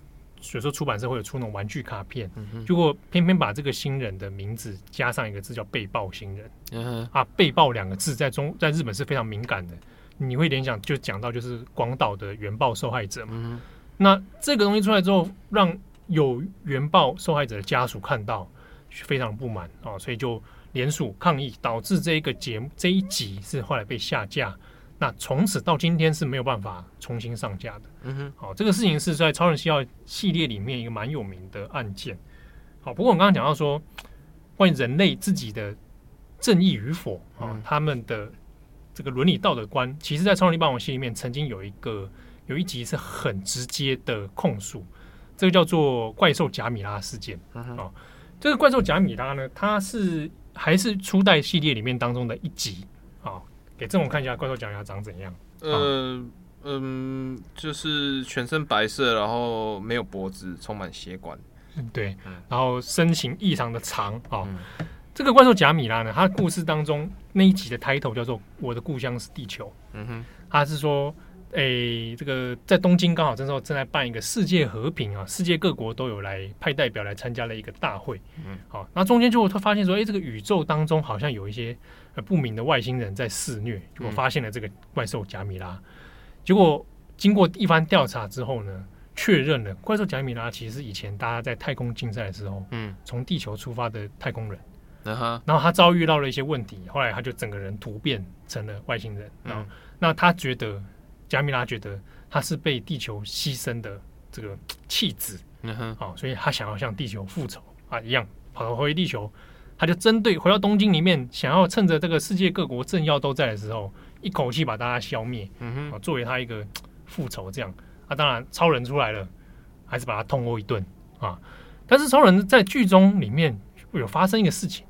有时候出版社会有出那种玩具卡片，嗯、结果偏偏把这个新人的名字加上一个字叫“被爆新人”。嗯、啊，“被爆”两个字在中在日本是非常敏感的，你会联想就讲到就是广岛的原爆受害者嘛。嗯、那这个东西出来之后，让有原爆受害者的家属看到。非常不满啊、哦，所以就联署抗议，导致这一个节目这一集是后来被下架。那从此到今天是没有办法重新上架的。嗯哼，好、哦，这个事情是在《超人西奥》系列里面一个蛮有名的案件。好、哦，不过我刚刚讲到说，关于人类自己的正义与否啊、哦，他们的这个伦理道德观，其实，在《超人力霸王》系里面曾经有一个有一集是很直接的控诉，这个叫做怪兽贾米拉事件啊。嗯哦这个怪兽贾米拉呢，它是还是初代系列里面当中的一集啊，给郑总看一下怪兽贾米拉长怎样？呃，嗯，就是全身白色，然后没有脖子，充满血管。对，然后身形异常的长啊。嗯、这个怪兽贾米拉呢，他故事当中那一集的 title 叫做《我的故乡是地球》。嗯哼，它是说。诶、欸，这个在东京刚好这时候正在办一个世界和平啊，世界各国都有来派代表来参加了一个大会。嗯，好，那中间就会发现说，诶、欸，这个宇宙当中好像有一些不明的外星人在肆虐，结果发现了这个怪兽贾米拉。结果经过一番调查之后呢，确认了怪兽贾米拉其实是以前大家在太空竞赛的时候，嗯，从地球出发的太空人。嗯、然后他遭遇到了一些问题，后来他就整个人突变成了外星人。然后，嗯、那他觉得。贾米拉觉得他是被地球牺牲的这个弃子，嗯哼，好，所以他想要向地球复仇啊，一样跑回地球，他就针对回到东京里面，想要趁着这个世界各国政要都在的时候，一口气把大家消灭，嗯哼，作为他一个复仇这样啊。当然，超人出来了，还是把他痛殴一顿啊。但是超人在剧中里面有发生一个事情，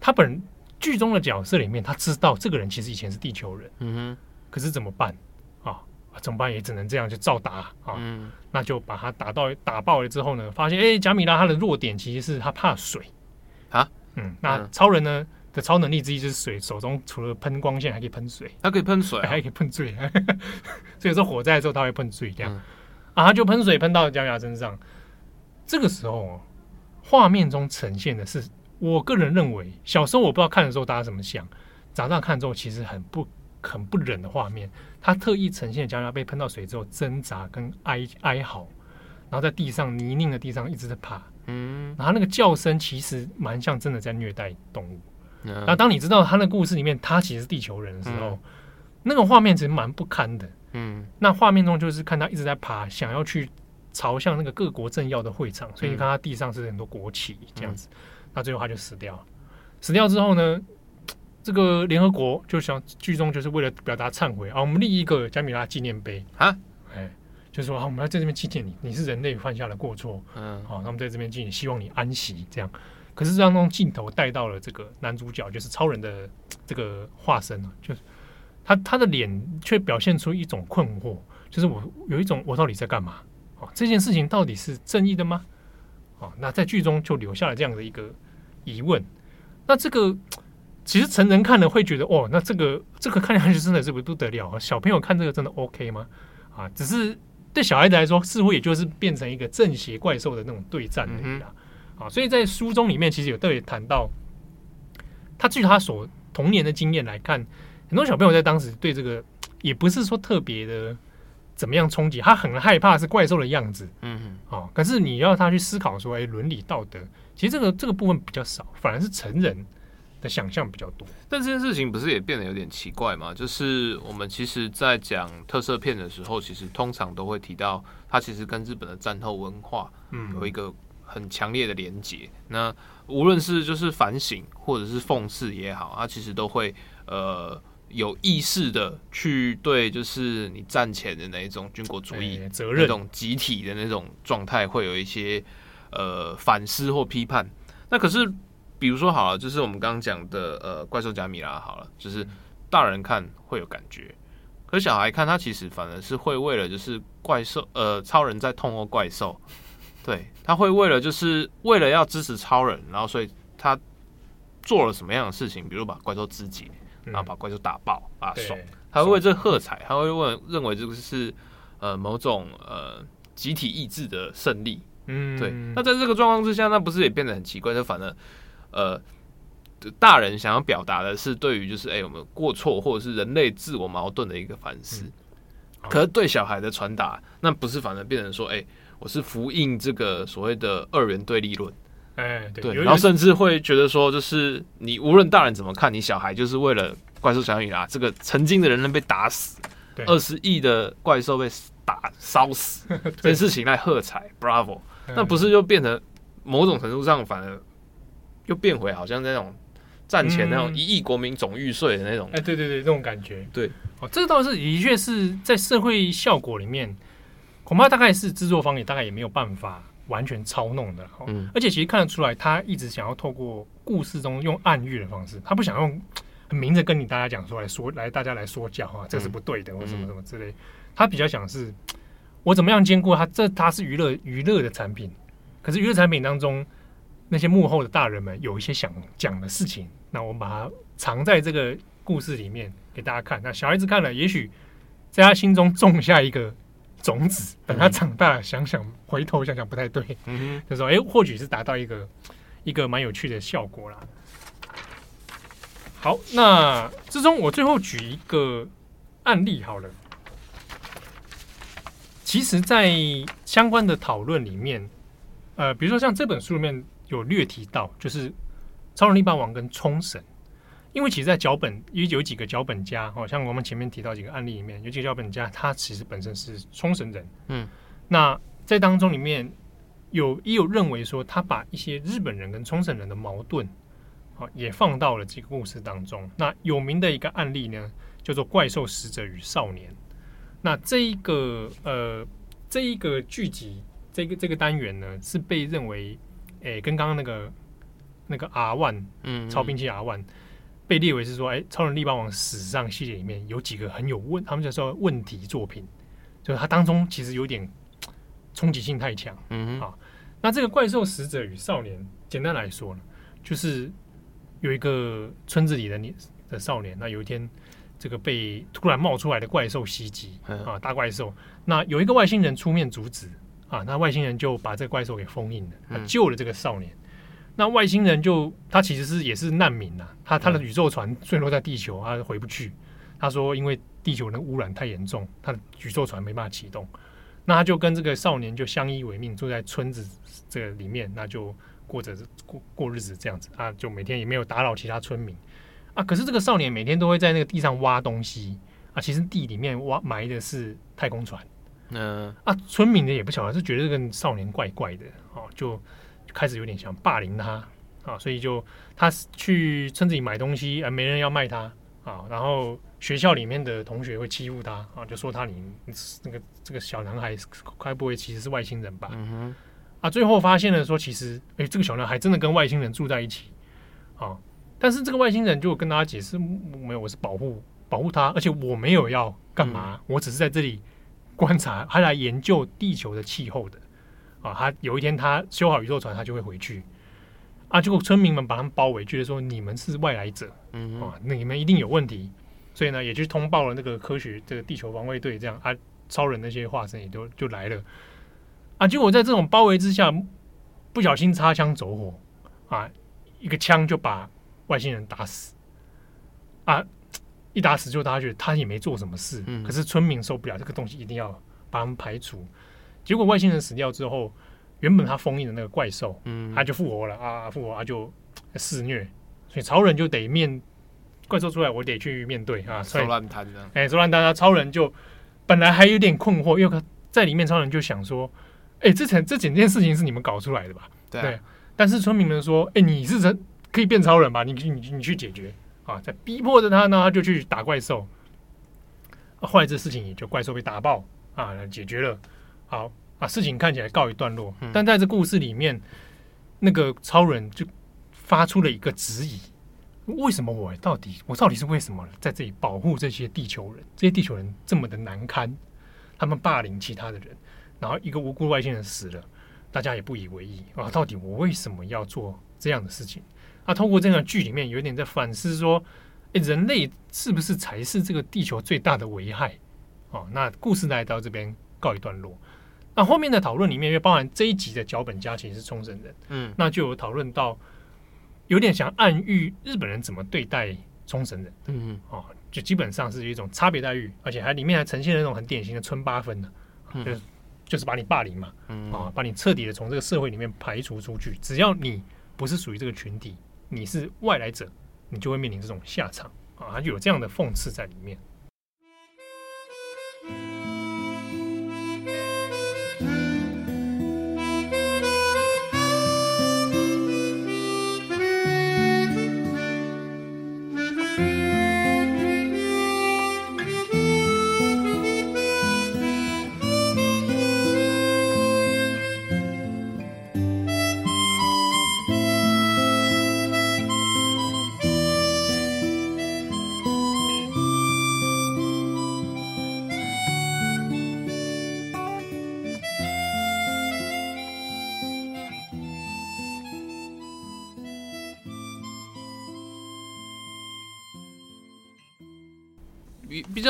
他本剧中的角色里面，他知道这个人其实以前是地球人，嗯哼，可是怎么办啊？怎么办？也只能这样就照打啊！嗯、那就把他打到打爆了之后呢，发现哎，贾米拉他的弱点其实是他怕水啊。嗯，那超人呢的超能力之一就是水，手中除了喷光线还可以喷水，他可以喷水、啊，还可以喷水。所以说火灾的时候他会喷水，这样、嗯、啊，他就喷水喷到贾米拉身上。这个时候画面中呈现的是，我个人认为，小时候我不知道看的时候大家怎么想，长大看之后其实很不。很不忍的画面，他特意呈现姜牙被喷到水之后挣扎跟哀哀嚎，然后在地上泥泞的地上一直在爬，嗯，然后那个叫声其实蛮像真的在虐待动物。然后、嗯、当你知道他那故事里面他其实是地球人的时候，嗯、那个画面其实蛮不堪的，嗯，那画面中就是看他一直在爬，想要去朝向那个各国政要的会场，所以你看他地上是很多国旗这样子，嗯、那最后他就死掉了。死掉之后呢？这个联合国就想剧中就是为了表达忏悔啊，我们立一个加米拉纪念碑。啊，哎，就是说啊，我们要在这边纪念你，你是人类犯下的过错，嗯，好，那我们在这边纪念，希望你安息，这样。可是这样用镜头带到了这个男主角，就是超人的这个化身啊，就是他他的脸却表现出一种困惑，就是我有一种我到底在干嘛？啊，这件事情到底是正义的吗？啊，那在剧中就留下了这样的一个疑问，那这个。其实成人看了会觉得哦，那这个这个看上去真的是不不得了啊！小朋友看这个真的 OK 吗？啊，只是对小孩子来说，似乎也就是变成一个正邪怪兽的那种对战而已啊！啊，所以在书中里面其实有特别谈到，他据他所童年的经验来看，很多小朋友在当时对这个也不是说特别的怎么样冲击，他很害怕是怪兽的样子，嗯嗯，啊，可是你要他去思考说，哎，伦理道德，其实这个这个部分比较少，反而是成人。的想象比较多，但这件事情不是也变得有点奇怪吗？就是我们其实，在讲特色片的时候，其实通常都会提到，它其实跟日本的战后文化，嗯，有一个很强烈的连结。嗯、那无论是就是反省或者是讽刺也好，它其实都会呃有意识的去对，就是你战前的那一种军国主义责任、那种集体的那种状态，会有一些呃反思或批判。那可是，比如说好了，就是我们刚刚讲的呃怪兽加米拉好了，就是大人看会有感觉，可小孩看他其实反而是会为了就是怪兽呃超人在痛殴怪兽，对，他会为了就是为了要支持超人，然后所以他做了什么样的事情，比如把怪兽肢解。然后把怪兽打爆啊，爽！他会为这喝彩，他会问认为这个是呃某种呃集体意志的胜利。嗯，对。那在这个状况之下，那不是也变得很奇怪？就反而呃大人想要表达的是对于就是哎我们过错或者是人类自我矛盾的一个反思。嗯、可是对小孩的传达，那不是反而变成说哎我是呼应这个所谓的二元对立论。哎，对，对，然后甚至会觉得说，就是你无论大人怎么看，你小孩就是为了怪兽小米拉这个曾经的人类被打死，二十亿的怪兽被打烧死 这件事情来喝彩，Bravo！那不是就变成某种程度上反而又变回好像那种战前那种一亿国民总预税的那种，哎，对对对，这种感觉，对，哦，这个倒是的确是在社会效果里面，恐怕大概是制作方也大概也没有办法。完全操弄的，嗯，而且其实看得出来，他一直想要透过故事中用暗喻的方式，他不想用很明着跟你大家讲说来说来大家来说教啊，这是不对的，或什么什么之类。他比较想是，我怎么样兼顾他这他是娱乐娱乐的产品，可是娱乐产品当中那些幕后的大人们有一些想讲的事情，那我们把它藏在这个故事里面给大家看。那小孩子看了，也许在他心中种下一个。种子，等他长大，想想回头想想不太对，嗯、就说哎、欸，或许是达到一个一个蛮有趣的效果啦。好，那之中我最后举一个案例好了。其实，在相关的讨论里面，呃，比如说像这本书里面有略提到，就是超人力霸王跟冲绳。因为其实，在脚本也有几个脚本家，哦，像我们前面提到几个案例里面，有几个脚本家，他其实本身是冲绳人，嗯，那在当中里面有也有认为说，他把一些日本人跟冲绳人的矛盾，哦，也放到了这个故事当中。那有名的一个案例呢，叫做《怪兽使者与少年》。那这一个呃，这一个剧集，这个这个单元呢，是被认为，诶，跟刚刚那个那个 R One，嗯，超兵器 R One。被列为是说，哎、欸，《超人力霸王》史上系列里面有几个很有问，他们就说问题作品，就是它当中其实有点冲击性太强。嗯哼，啊，那这个怪兽使者与少年，简单来说呢，就是有一个村子里的你的少年，那有一天这个被突然冒出来的怪兽袭击啊，大怪兽，那有一个外星人出面阻止啊，那外星人就把这个怪兽给封印了，他救了这个少年。那外星人就他其实是也是难民呐、啊，他他的宇宙船坠落在地球，他回不去。他说因为地球的污染太严重，他的宇宙船没办法启动。那他就跟这个少年就相依为命，住在村子这个里面，那就过着过过日子这样子啊，就每天也没有打扰其他村民啊。可是这个少年每天都会在那个地上挖东西啊，其实地里面挖埋的是太空船。嗯啊，村民呢也不晓得，是觉得这个少年怪怪的哦，就。开始有点想霸凌他啊，所以就他去村子里买东西，啊没人要卖他啊。然后学校里面的同学会欺负他啊，就说他你那个这个小男孩该不会其实是外星人吧？嗯。啊，最后发现了说，其实哎，这个小男孩真的跟外星人住在一起啊。但是这个外星人就跟大家解释，没有，我是保护保护他，而且我没有要干嘛，我只是在这里观察，他来研究地球的气候的。啊，他有一天他修好宇宙船，他就会回去。啊，结果村民们把他们包围，觉得说你们是外来者，嗯啊，那你们一定有问题，所以呢，也去通报了那个科学这个地球防卫队，这样啊，超人那些化身也都就来了。啊，结果在这种包围之下，不小心擦枪走火，啊，一个枪就把外星人打死。啊，一打死就大家觉得他也没做什么事，可是村民受不了这个东西，一定要把他们排除。结果外星人死掉之后，原本他封印的那个怪兽，嗯，他就复活了啊，复活他就肆虐，所以超人就得面怪兽出来，我得去面对啊，收烂摊这样，哎，收烂摊，超人就本来还有点困惑，因为在里面，超人就想说，哎，这整这整件事情是你们搞出来的吧？对，但是村民们说，哎，你是人可以变超人吧？你你你去解决啊，在逼迫着他呢，他就去打怪兽。后来这事情也就怪兽被打爆啊，解决了。好啊，事情看起来告一段落。但在这故事里面，那个超人就发出了一个质疑：为什么我到底我到底是为什么在这里保护这些地球人？这些地球人这么的难堪，他们霸凌其他的人，然后一个无辜外星人死了，大家也不以为意啊。到底我为什么要做这样的事情？啊，通过这个剧里面有点在反思说。诶，人类是不是才是这个地球最大的危害？哦，那故事来到这边告一段落。那后面的讨论里面，因为包含这一集的脚本家其实是冲绳人，嗯，那就有讨论到，有点想暗喻日本人怎么对待冲绳人，嗯嗯，哦，就基本上是一种差别待遇，而且还里面还呈现了那种很典型的村八分的，嗯，就是就是把你霸凌嘛，嗯，啊，把你彻底的从这个社会里面排除出去，只要你不是属于这个群体，你是外来者。你就会面临这种下场啊，有这样的讽刺在里面。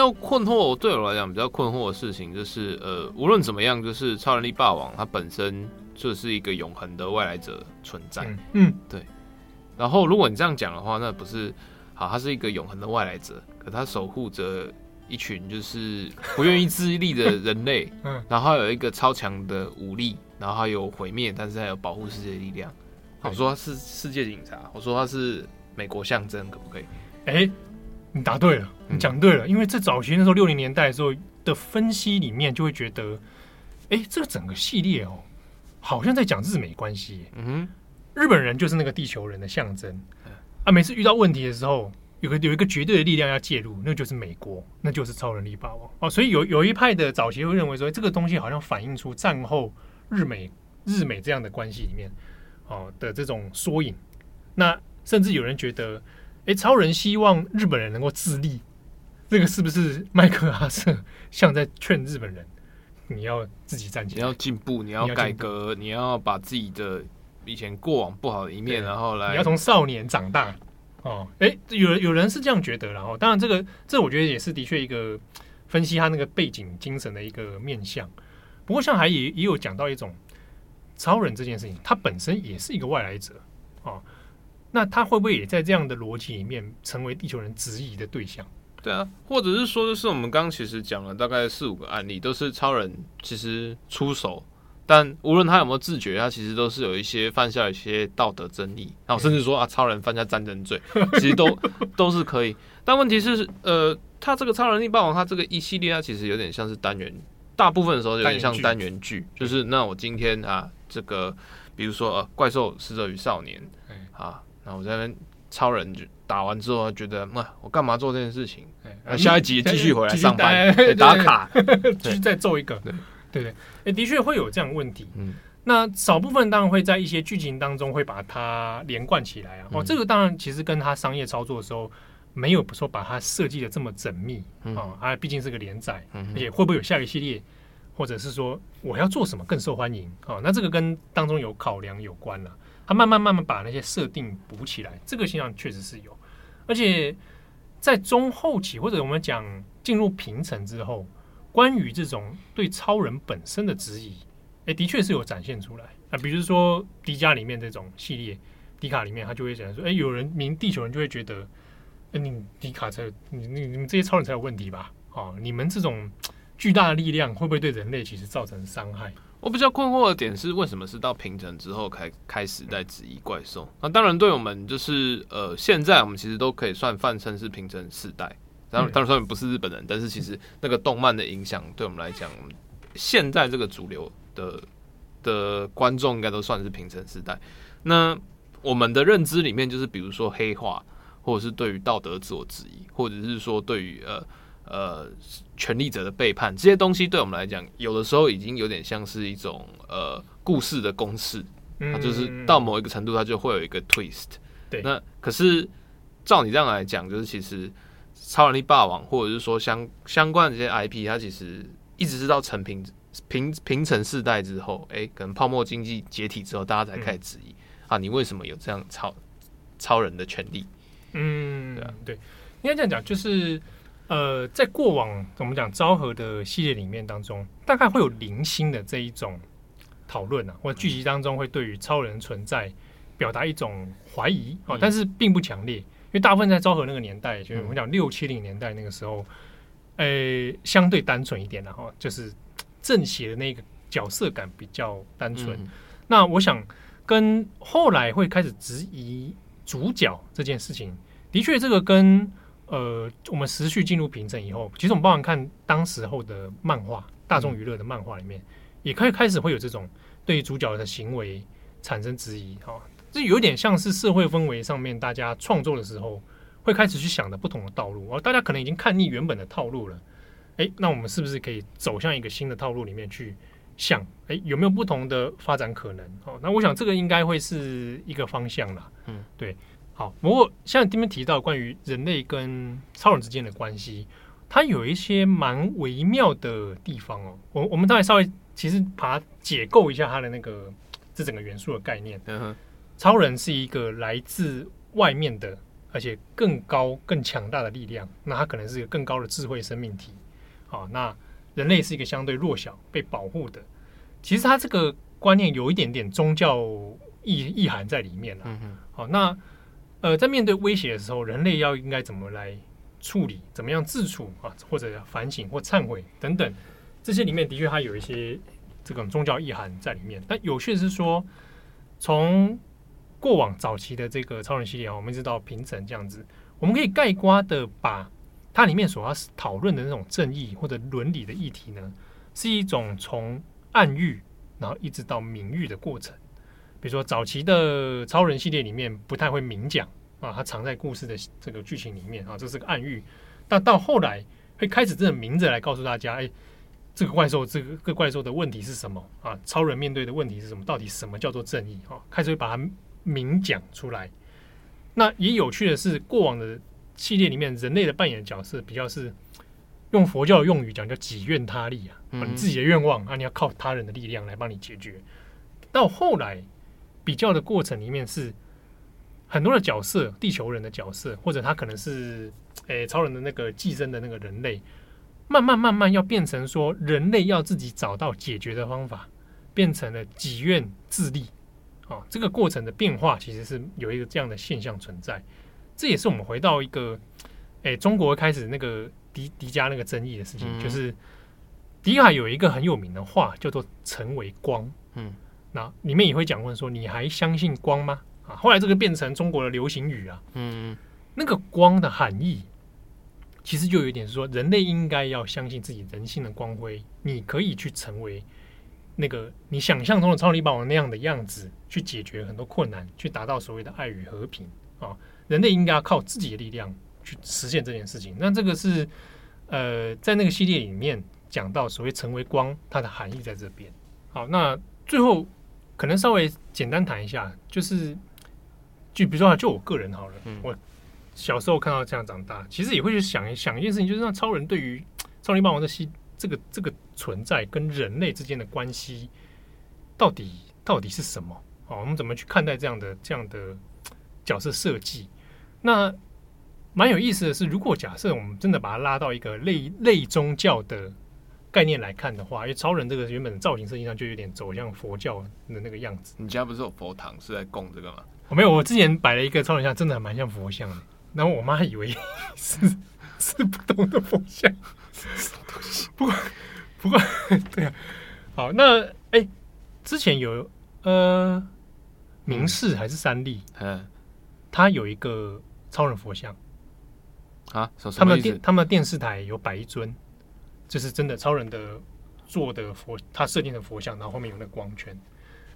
较困惑，对我来讲比较困惑的事情就是，呃，无论怎么样，就是超能力霸王它本身就是一个永恒的外来者存在，嗯，对。然后如果你这样讲的话，那不是好，他是一个永恒的外来者，可他守护着一群就是不愿意自立的人类，嗯，然后有一个超强的武力，然后还有毁灭，但是还有保护世界的力量。我说他是世界警察，我说他是美国象征，可不可以？哎。你答对了，你讲对了，因为在早期那时候六零年代的时候的分析里面，就会觉得，哎，这个整个系列哦，好像在讲日美关系。嗯哼，日本人就是那个地球人的象征啊。每次遇到问题的时候，有个有一个绝对的力量要介入，那就是美国，那就是超能力霸王哦。所以有有一派的早期会认为说，这个东西好像反映出战后日美日美这样的关系里面哦的这种缩影。那甚至有人觉得。哎，超人希望日本人能够自立，这个是不是麦克阿瑟像在劝日本人，你要自己站起来，你要进步，你要改革，你要，把自己的以前过往不好的一面，然后来，你要从少年长大哦。哎，有有人是这样觉得，然后当然这个这我觉得也是的确一个分析他那个背景精神的一个面向。不过像还也也有讲到一种超人这件事情，他本身也是一个外来者哦。那他会不会也在这样的逻辑里面成为地球人质疑的对象？对啊，或者是说，就是我们刚刚其实讲了大概四五个案例，都是超人其实出手，但无论他有没有自觉，他其实都是有一些犯下一些道德争议，然后甚至说啊，超人犯下战争罪，其实都 都是可以。但问题是，呃，他这个超人力霸王，他这个一系列，他其实有点像是单元，大部分的时候有点像单元剧，就是那我今天啊，这个比如说呃，怪兽死者与少年啊。然后我在那边超人就打完之后，觉得那我干嘛做这件事情？哎，下一集继续回来上班打卡，继续再做一个，对对对，哎，的确会有这样问题。嗯，那少部分当然会在一些剧情当中会把它连贯起来啊。哦，这个当然其实跟他商业操作的时候没有说把它设计的这么缜密啊。它毕竟是个连载，而且会不会有下一个系列，或者是说我要做什么更受欢迎啊？那这个跟当中有考量有关了。他慢慢慢慢把那些设定补起来，这个现象确实是有，而且在中后期或者我们讲进入平成之后，关于这种对超人本身的质疑，哎，的确是有展现出来啊。比如说迪迦里面这种系列，迪卡里面他就会讲说，哎，有人名地球人就会觉得，哎，你迪卡才你你你们这些超人才有问题吧？哦，你们这种巨大的力量会不会对人类其实造成伤害？我比较困惑的点是，为什么是到平成之后开开始在质疑怪兽？那当然，对我们就是呃，现在我们其实都可以算泛称是平成世代。当然，当然，虽然不是日本人，但是其实那个动漫的影响，对我们来讲，现在这个主流的的观众应该都算是平成世代。那我们的认知里面，就是比如说黑化，或者是对于道德自我质疑，或者是说对于呃呃权力者的背叛，这些东西对我们来讲，有的时候已经有点像是一种呃故事的公式，它就是到某一个程度，它就会有一个 twist。对，那可是照你这样来讲，就是其实超能力霸王，或者是说相相关的这些 IP，它其实一直是到成平平平成世代之后，哎、欸，可能泡沫经济解体之后，大家才开始质疑、嗯、啊，你为什么有这样超超人的权利？嗯，对啊，对，应该这样讲，就是呃，在过往我们讲昭和的系列里面当中，大概会有零星的这一种讨论啊，或者剧集当中会对于超人存在表达一种怀疑啊，但是并不强烈，因为大部分在昭和那个年代，就是我们讲六七零年代那个时候，呃，相对单纯一点的哈，就是正邪的那个角色感比较单纯。那我想跟后来会开始质疑主角这件事情。的确，这个跟呃，我们时序进入平成以后，其实我们包含看当时候的漫画，大众娱乐的漫画里面，也可以开始会有这种对于主角的行为产生质疑，哈，这有点像是社会氛围上面大家创作的时候会开始去想的不同的道路，而大家可能已经看腻原本的套路了，诶，那我们是不是可以走向一个新的套路里面去想？诶，有没有不同的发展可能？哦，那我想这个应该会是一个方向啦，嗯，对。好，不过像这边提到关于人类跟超人之间的关系，它有一些蛮微妙的地方哦。我我们大概稍微其实把它解构一下它的那个这整个元素的概念。嗯哼，超人是一个来自外面的，而且更高更强大的力量。那它可能是一个更高的智慧生命体。好，那人类是一个相对弱小被保护的。其实它这个观念有一点点宗教意意涵在里面了。嗯哼，好，那。呃，在面对威胁的时候，人类要应该怎么来处理？怎么样自处啊？或者反省或忏悔等等，这些里面的确它有一些这种宗教意涵在里面。但有趣的是说，从过往早期的这个超人系列啊，我们一直到平成这样子，我们可以概括的把它里面所要讨论的那种正义或者伦理的议题呢，是一种从暗喻，然后一直到明喻的过程。比如说，早期的超人系列里面不太会明讲啊，它藏在故事的这个剧情里面啊，这是个暗喻。但到后来会开始真的明着来告诉大家，哎，这个怪兽，这个个怪兽的问题是什么啊？超人面对的问题是什么？到底什么叫做正义啊？开始会把它明讲出来。那也有趣的是，过往的系列里面，人类的扮演的角色比较是用佛教的用语讲叫己愿他利啊，啊，你自己的愿望啊，你要靠他人的力量来帮你解决。到后来。比较的过程里面是很多的角色，地球人的角色，或者他可能是诶、欸、超人的那个寄生的那个人类，慢慢慢慢要变成说人类要自己找到解决的方法，变成了己愿自立啊。这个过程的变化其实是有一个这样的现象存在。这也是我们回到一个诶、欸、中国开始那个迪迪迦那个争议的事情，嗯、就是迪海有一个很有名的话叫做“成为光”，嗯。那里面也会讲问说，你还相信光吗？啊，后来这个变成中国的流行语啊。嗯，那个光的含义，其实就有一点是说，人类应该要相信自己人性的光辉，你可以去成为那个你想象中的超人力霸王那样的样子，去解决很多困难，去达到所谓的爱与和平啊。人类应该要靠自己的力量去实现这件事情。那这个是呃，在那个系列里面讲到所谓成为光，它的含义在这边。好，那最后。可能稍微简单谈一下，就是就比如说，就我个人好了，嗯、我小时候看到这样长大，其实也会去想一想一件事情，就是让超人对于超人霸王的系这个这个存在跟人类之间的关系到底到底是什么？哦，我们怎么去看待这样的这样的角色设计？那蛮有意思的是，如果假设我们真的把它拉到一个类类宗教的。概念来看的话，因为超人这个原本的造型设计上就有点走向佛教的那个样子。你家不是有佛堂是在供这个吗？我没有，我之前摆了一个超人像，真的还蛮像佛像的。然后我妈以为是 是不同的佛像，东西？不过不过 对啊。好，那哎、欸，之前有呃明视还是三立？嗯，他有一个超人佛像啊，他们的电他们的电视台有摆一尊。就是真的超人的做的佛，他设定的佛像，然后后面有那个光圈。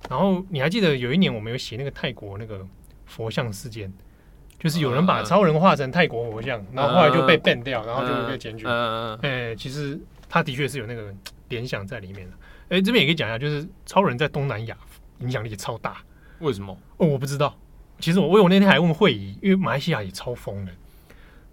然后你还记得有一年我们有写那个泰国那个佛像事件，就是有人把超人画成泰国佛像，然后后来就被 ban 掉，然后就被检举。哎，其实他的确是有那个联想在里面的。哎，这边也可以讲一下，就是超人在东南亚影响力超大。为什么？哦，我不知道。其实我我我那天还问会议，因为马来西亚也超疯的。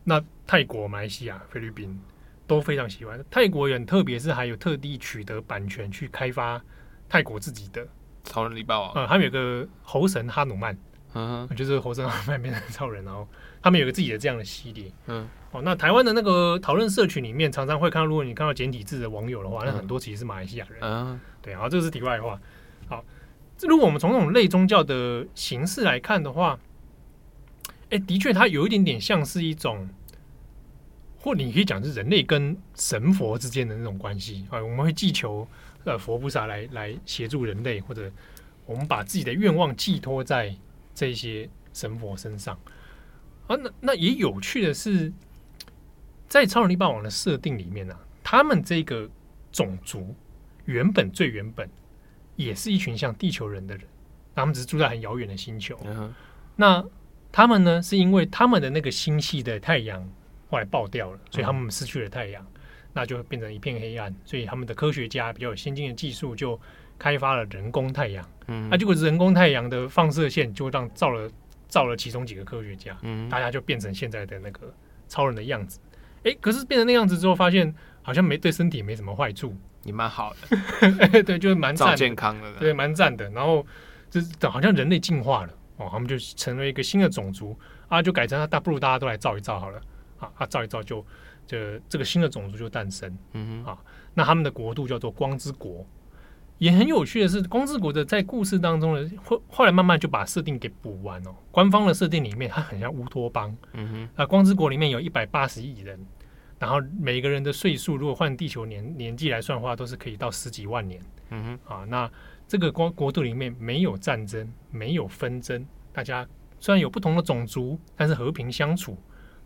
那泰国、马来西亚、菲律宾都非常喜欢。泰国人特别是还有特地取得版权去开发泰国自己的超人力霸王。呃，他们有个猴神哈努曼，嗯哼，就是猴神哈努曼变成超人，然后他们有个自己的这样的系列。嗯，哦，那台湾的那个讨论社群里面，常常会看到，如果你看到简体字的网友的话，那很多其实是马来西亚人。嗯，对，好，这个是题外话。好，如果我们从这种类宗教的形式来看的话。哎，的确，它有一点点像是一种，或你可以讲是人类跟神佛之间的那种关系啊。我们会祈求呃佛菩萨来来协助人类，或者我们把自己的愿望寄托在这些神佛身上啊。那那也有趣的是，在超人力霸王的设定里面呢、啊，他们这个种族原本最原本也是一群像地球人的人，他们只是住在很遥远的星球。Uh-huh. 那他们呢，是因为他们的那个星系的太阳后来爆掉了，所以他们失去了太阳，那就变成一片黑暗。所以他们的科学家比较有先进的技术，就开发了人工太阳。嗯，那结果人工太阳的放射线就让照了照了其中几个科学家，嗯，大家就变成现在的那个超人的样子。哎，可是变成那样子之后，发现好像没对身体没什么坏处，也蛮好的，对，就是蛮赞健康的，对，蛮赞的。然后就是好像人类进化了。哦，他们就成为一个新的种族啊，就改成他大不如大家都来造一造好了啊，啊造一照就就这个新的种族就诞生，嗯哼啊，那他们的国度叫做光之国，也很有趣的是，光之国的在故事当中呢，后后来慢慢就把设定给补完哦。官方的设定里面，它很像乌托邦，嗯哼啊，光之国里面有一百八十亿人，然后每个人的岁数如果换地球年年纪来算的话，都是可以到十几万年，嗯哼啊那。这个光国度里面没有战争，没有纷争，大家虽然有不同的种族，但是和平相处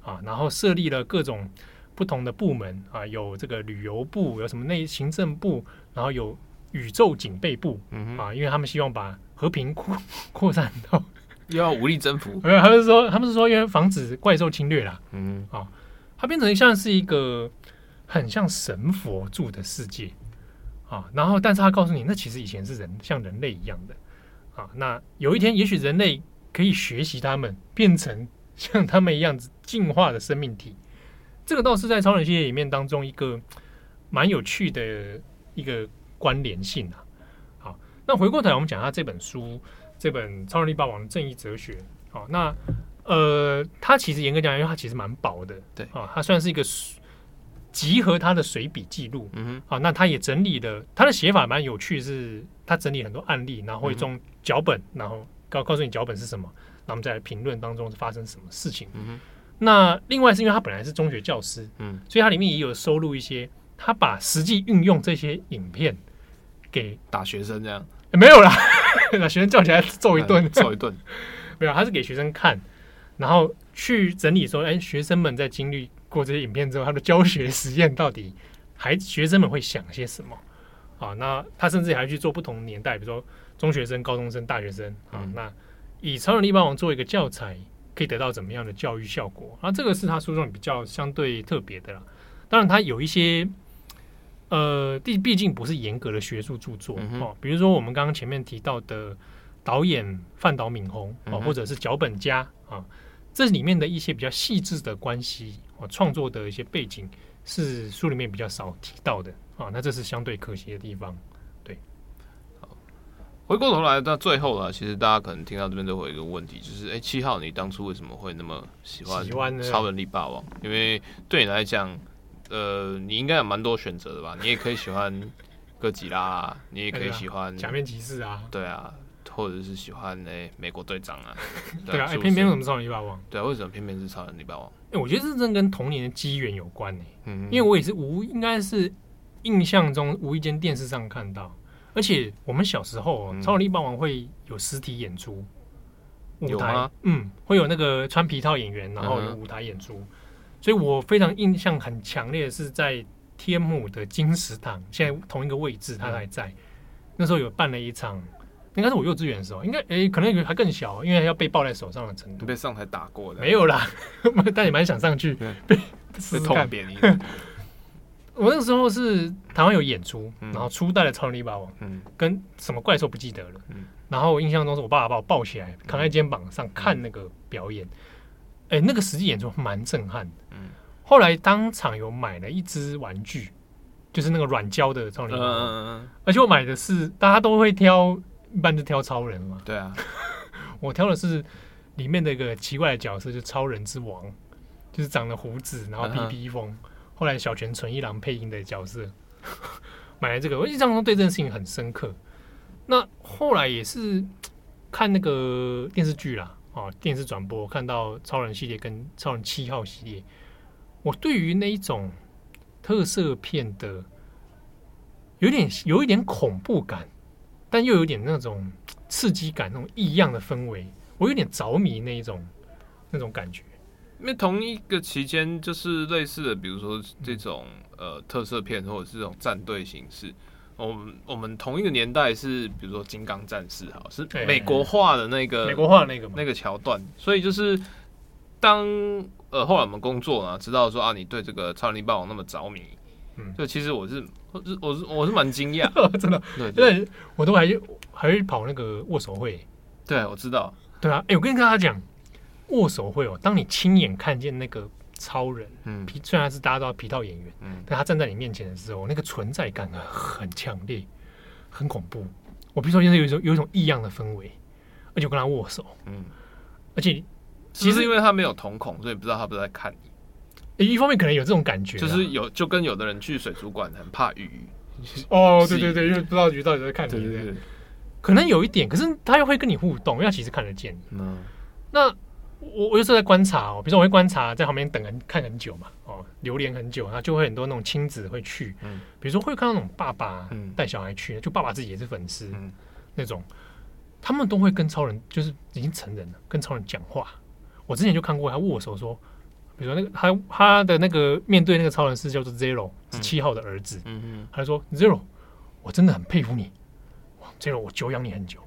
啊。然后设立了各种不同的部门啊，有这个旅游部，有什么内行政部，然后有宇宙警备部嗯啊，因为他们希望把和平扩 扩散到又要武力征服。没有，他们说他们是说因为防止怪兽侵略啦。嗯啊，它变成像是一个很像神佛住的世界。啊，然后，但是他告诉你，那其实以前是人，像人类一样的，啊，那有一天，也许人类可以学习他们，变成像他们一样子进化的生命体。这个倒是在超人系列里面当中一个蛮有趣的一个关联性啊。好，那回过头来，我们讲下这本书，这本《超人力霸王的正义哲学》。好，那呃，它其实严格讲，因为它其实蛮薄的，对啊，它算是一个。集合他的随笔记录，嗯哼，啊，那他也整理的他的写法蛮有趣，是他整理很多案例，然后一种脚本，然后告告诉你脚本是什么，然后我们再来评论当中是发生什么事情。嗯哼，那另外是因为他本来是中学教师，嗯，所以他里面也有收录一些他把实际运用这些影片给打学生这样，欸、没有啦，把学生叫起来揍一顿，揍一顿，没有，他是给学生看，然后去整理说，哎、欸，学生们在经历。过这些影片之后，他的教学实验到底还学生们会想些什么啊？那他甚至还去做不同年代，比如说中学生、高中生、大学生啊。嗯、那以超人力霸王做一个教材，可以得到怎么样的教育效果？啊，这个是他书中比较相对特别的啦。当然，他有一些呃，毕毕竟不是严格的学术著作哦。比如说我们刚刚前面提到的导演范岛敏宏啊，或者是脚本家啊，这里面的一些比较细致的关系。哦创作的一些背景是书里面比较少提到的啊，那这是相对可惜的地方。回过头来到最后了，其实大家可能听到这边都会有一个问题，就是哎，七号，你当初为什么会那么喜欢超能力霸王？因为对你来讲，呃，你应该有蛮多选择的吧？你也可以喜欢哥吉拉，你也可以喜欢假面骑士啊，对啊。或者是喜欢诶、欸，美国队长啊，对啊，哎、欸，偏偏为什么超能力霸王？对啊，为什么偏偏是超能力霸王？哎、欸，我觉得这真跟童年的机缘有关呢、欸。嗯，因为我也是无，应该是印象中无意间电视上看到，而且我们小时候、嗯、超能力霸王会有实体演出，舞台，吗嗯，会有那个穿皮套演员，然后有舞台演出，嗯、所以我非常印象很强烈的是在天母的金石堂，现在同一个位置，他还在。嗯、那时候有办了一场。应该是我幼稚园的时候，应该诶、欸，可能还更小，因为要被抱在手上的程度。被上台打过的？没有啦，但也蛮想上去被被痛扁你。我那个时候是台湾有演出，然后初代的超人力霸王，嗯，跟什么怪兽不记得了，嗯，然后我印象中是我爸爸把我抱起来扛在肩膀上看那个表演，哎、欸，那个实际演出蛮震撼后来当场有买了一只玩具，就是那个软胶的超人力霸王，嗯嗯，而且我买的是大家都会挑，一般就挑超人嘛，对啊，我挑的是里面的一个奇怪的角色，就是超人之王，就是长了胡子，然后披披风。后来小泉纯一郎配音的角色买了这个，我印象中对这件事情很深刻。那后来也是看那个电视剧啦，哦，电视转播看到超人系列跟超人七号系列，我对于那一种特色片的有点有一点恐怖感，但又有点那种刺激感，那种异样的氛围，我有点着迷那一种那种感觉。因为同一个期间，就是类似的，比如说这种呃特色片，或者是这种战队形式。我们我们同一个年代是，比如说《金刚战士》哈，是美国化的那个美国化的那个那个桥段。所以就是当呃后来我们工作呢，知道说啊，你对这个超人力霸王那么着迷，嗯，就其实我是我是我是我是蛮惊讶，真的，对对，我都还还会跑那个握手会。对，我知道。对啊，哎，我跟大家讲。握手会哦，当你亲眼看见那个超人，嗯，皮虽然是大家都要皮套演员，嗯，但他站在你面前的时候，那个存在感很强烈，很恐怖。我比如说现在有一种有一种异样的氛围，而且我跟他握手，嗯，而且其实因为他没有瞳孔，所以不知道他不是在看你。一方面可能有这种感觉，就是有就跟有的人去水族馆很怕鱼，哦，对对对，因为不知道鱼到底在看你，对对对，可能有一点，可是他又会跟你互动，因为他其实看得见，嗯，那。我我有时候在观察哦，比如说我会观察在旁边等人看很久嘛，哦，流连很久，然后就会很多那种亲子会去，嗯，比如说会看到那种爸爸带小孩去，就爸爸自己也是粉丝，嗯，那种，他们都会跟超人，就是已经成人了，跟超人讲话。我之前就看过他握手说，比如说那个他他的那个面对那个超人是叫做 Zero，是七号的儿子，嗯嗯，他就说 Zero，我真的很佩服你，哇，Zero，我久仰你很久，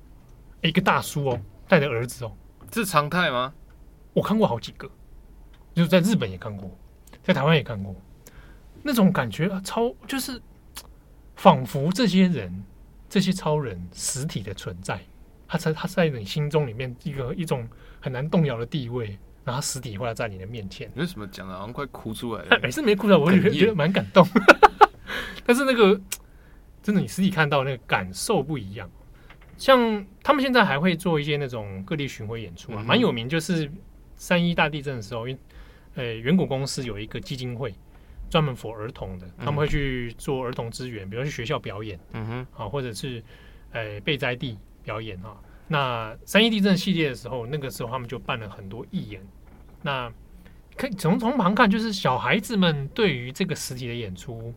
一个大叔哦，带着儿子哦，这是常态吗？我看过好几个，就是在日本也看过，在台湾也看过，那种感觉啊，超就是仿佛这些人、这些超人实体的存在，他在他在你心中里面一个一种很难动摇的地位，然后实体化在你的面前。你为什么讲的好像快哭出来了？每次没哭出来，我也觉得蛮感动。但是那个真的，你实体看到那个感受不一样。像他们现在还会做一些那种各地巡回演出啊，蛮、嗯、有名，就是。三一大地震的时候，因为呃，远古公司有一个基金会，专门 for 儿童的，他们会去做儿童资源，比如去学校表演，嗯哼，啊，或者是呃备灾地表演啊。那三一地震系列的时候，那个时候他们就办了很多义演。那可以从从旁看，就是小孩子们对于这个实体的演出，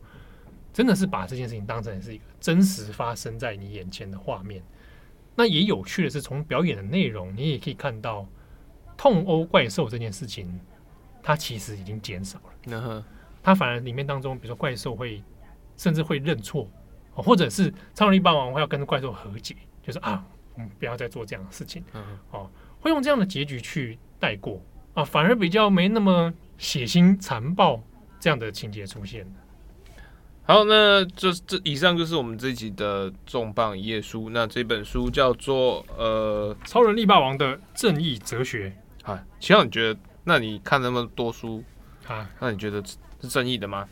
真的是把这件事情当成是一个真实发生在你眼前的画面。那也有趣的是，从表演的内容，你也可以看到。痛殴怪兽这件事情，它其实已经减少了。它反而里面当中，比如说怪兽会甚至会认错，或者是超能力霸王会要跟怪兽和解，就是啊，我们不要再做这样的事情。哦，会用这样的结局去带过啊，反而比较没那么血腥残暴这样的情节出现。好，那这这以上就是我们这一集的重磅一页书。那这本书叫做呃《超人力霸王的正义哲学》。啊，其实你觉得？那你看那么多书啊，那你觉得是正义的吗？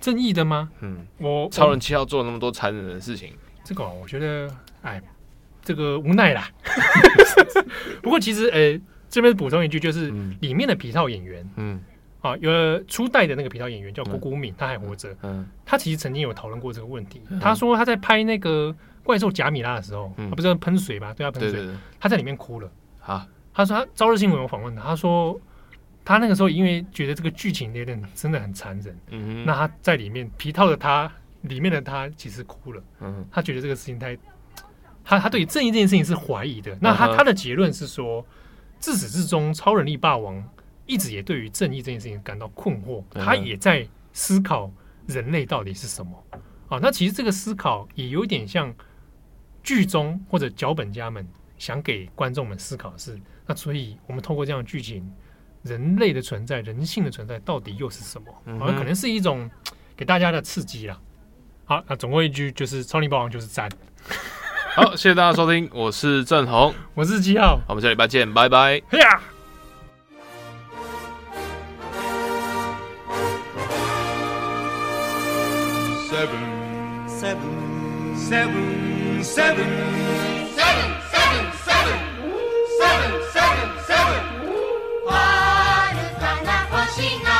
正义的吗？嗯，我超人七号做了那么多残忍的事情，这个我觉得，哎，这个无奈啦。不过其实，呃、欸，这边补充一句，就是里面的皮套演员，嗯，啊，有了初代的那个皮套演员叫郭谷敏，他还活着，嗯，嗯，他其实曾经有讨论过这个问题。嗯、他说他在拍那个怪兽贾米拉的时候，嗯、他不是喷水吗？对他喷水，他在里面哭了。啊。他说他朝日新闻有访问他，他说他那个时候因为觉得这个剧情有点真的很残忍，嗯哼，那他在里面皮套的他里面的他其实哭了，嗯，他觉得这个事情太，他他对正义这件事情是怀疑的，那他他的结论是说，自始至终超人力霸王一直也对于正义这件事情感到困惑，他也在思考人类到底是什么。啊，那其实这个思考也有点像。剧中或者脚本家们想给观众们思考的是，那所以我们透过这样的剧情，人类的存在、人性的存在到底又是什么？好像可能是一种给大家的刺激啦。好，那总归一句就是超龄霸王就是赞。好，谢谢大家收听，我是郑红，我是七号，我们下礼拜见，拜拜。嘿呀。Seven, seven, seven, seven. sing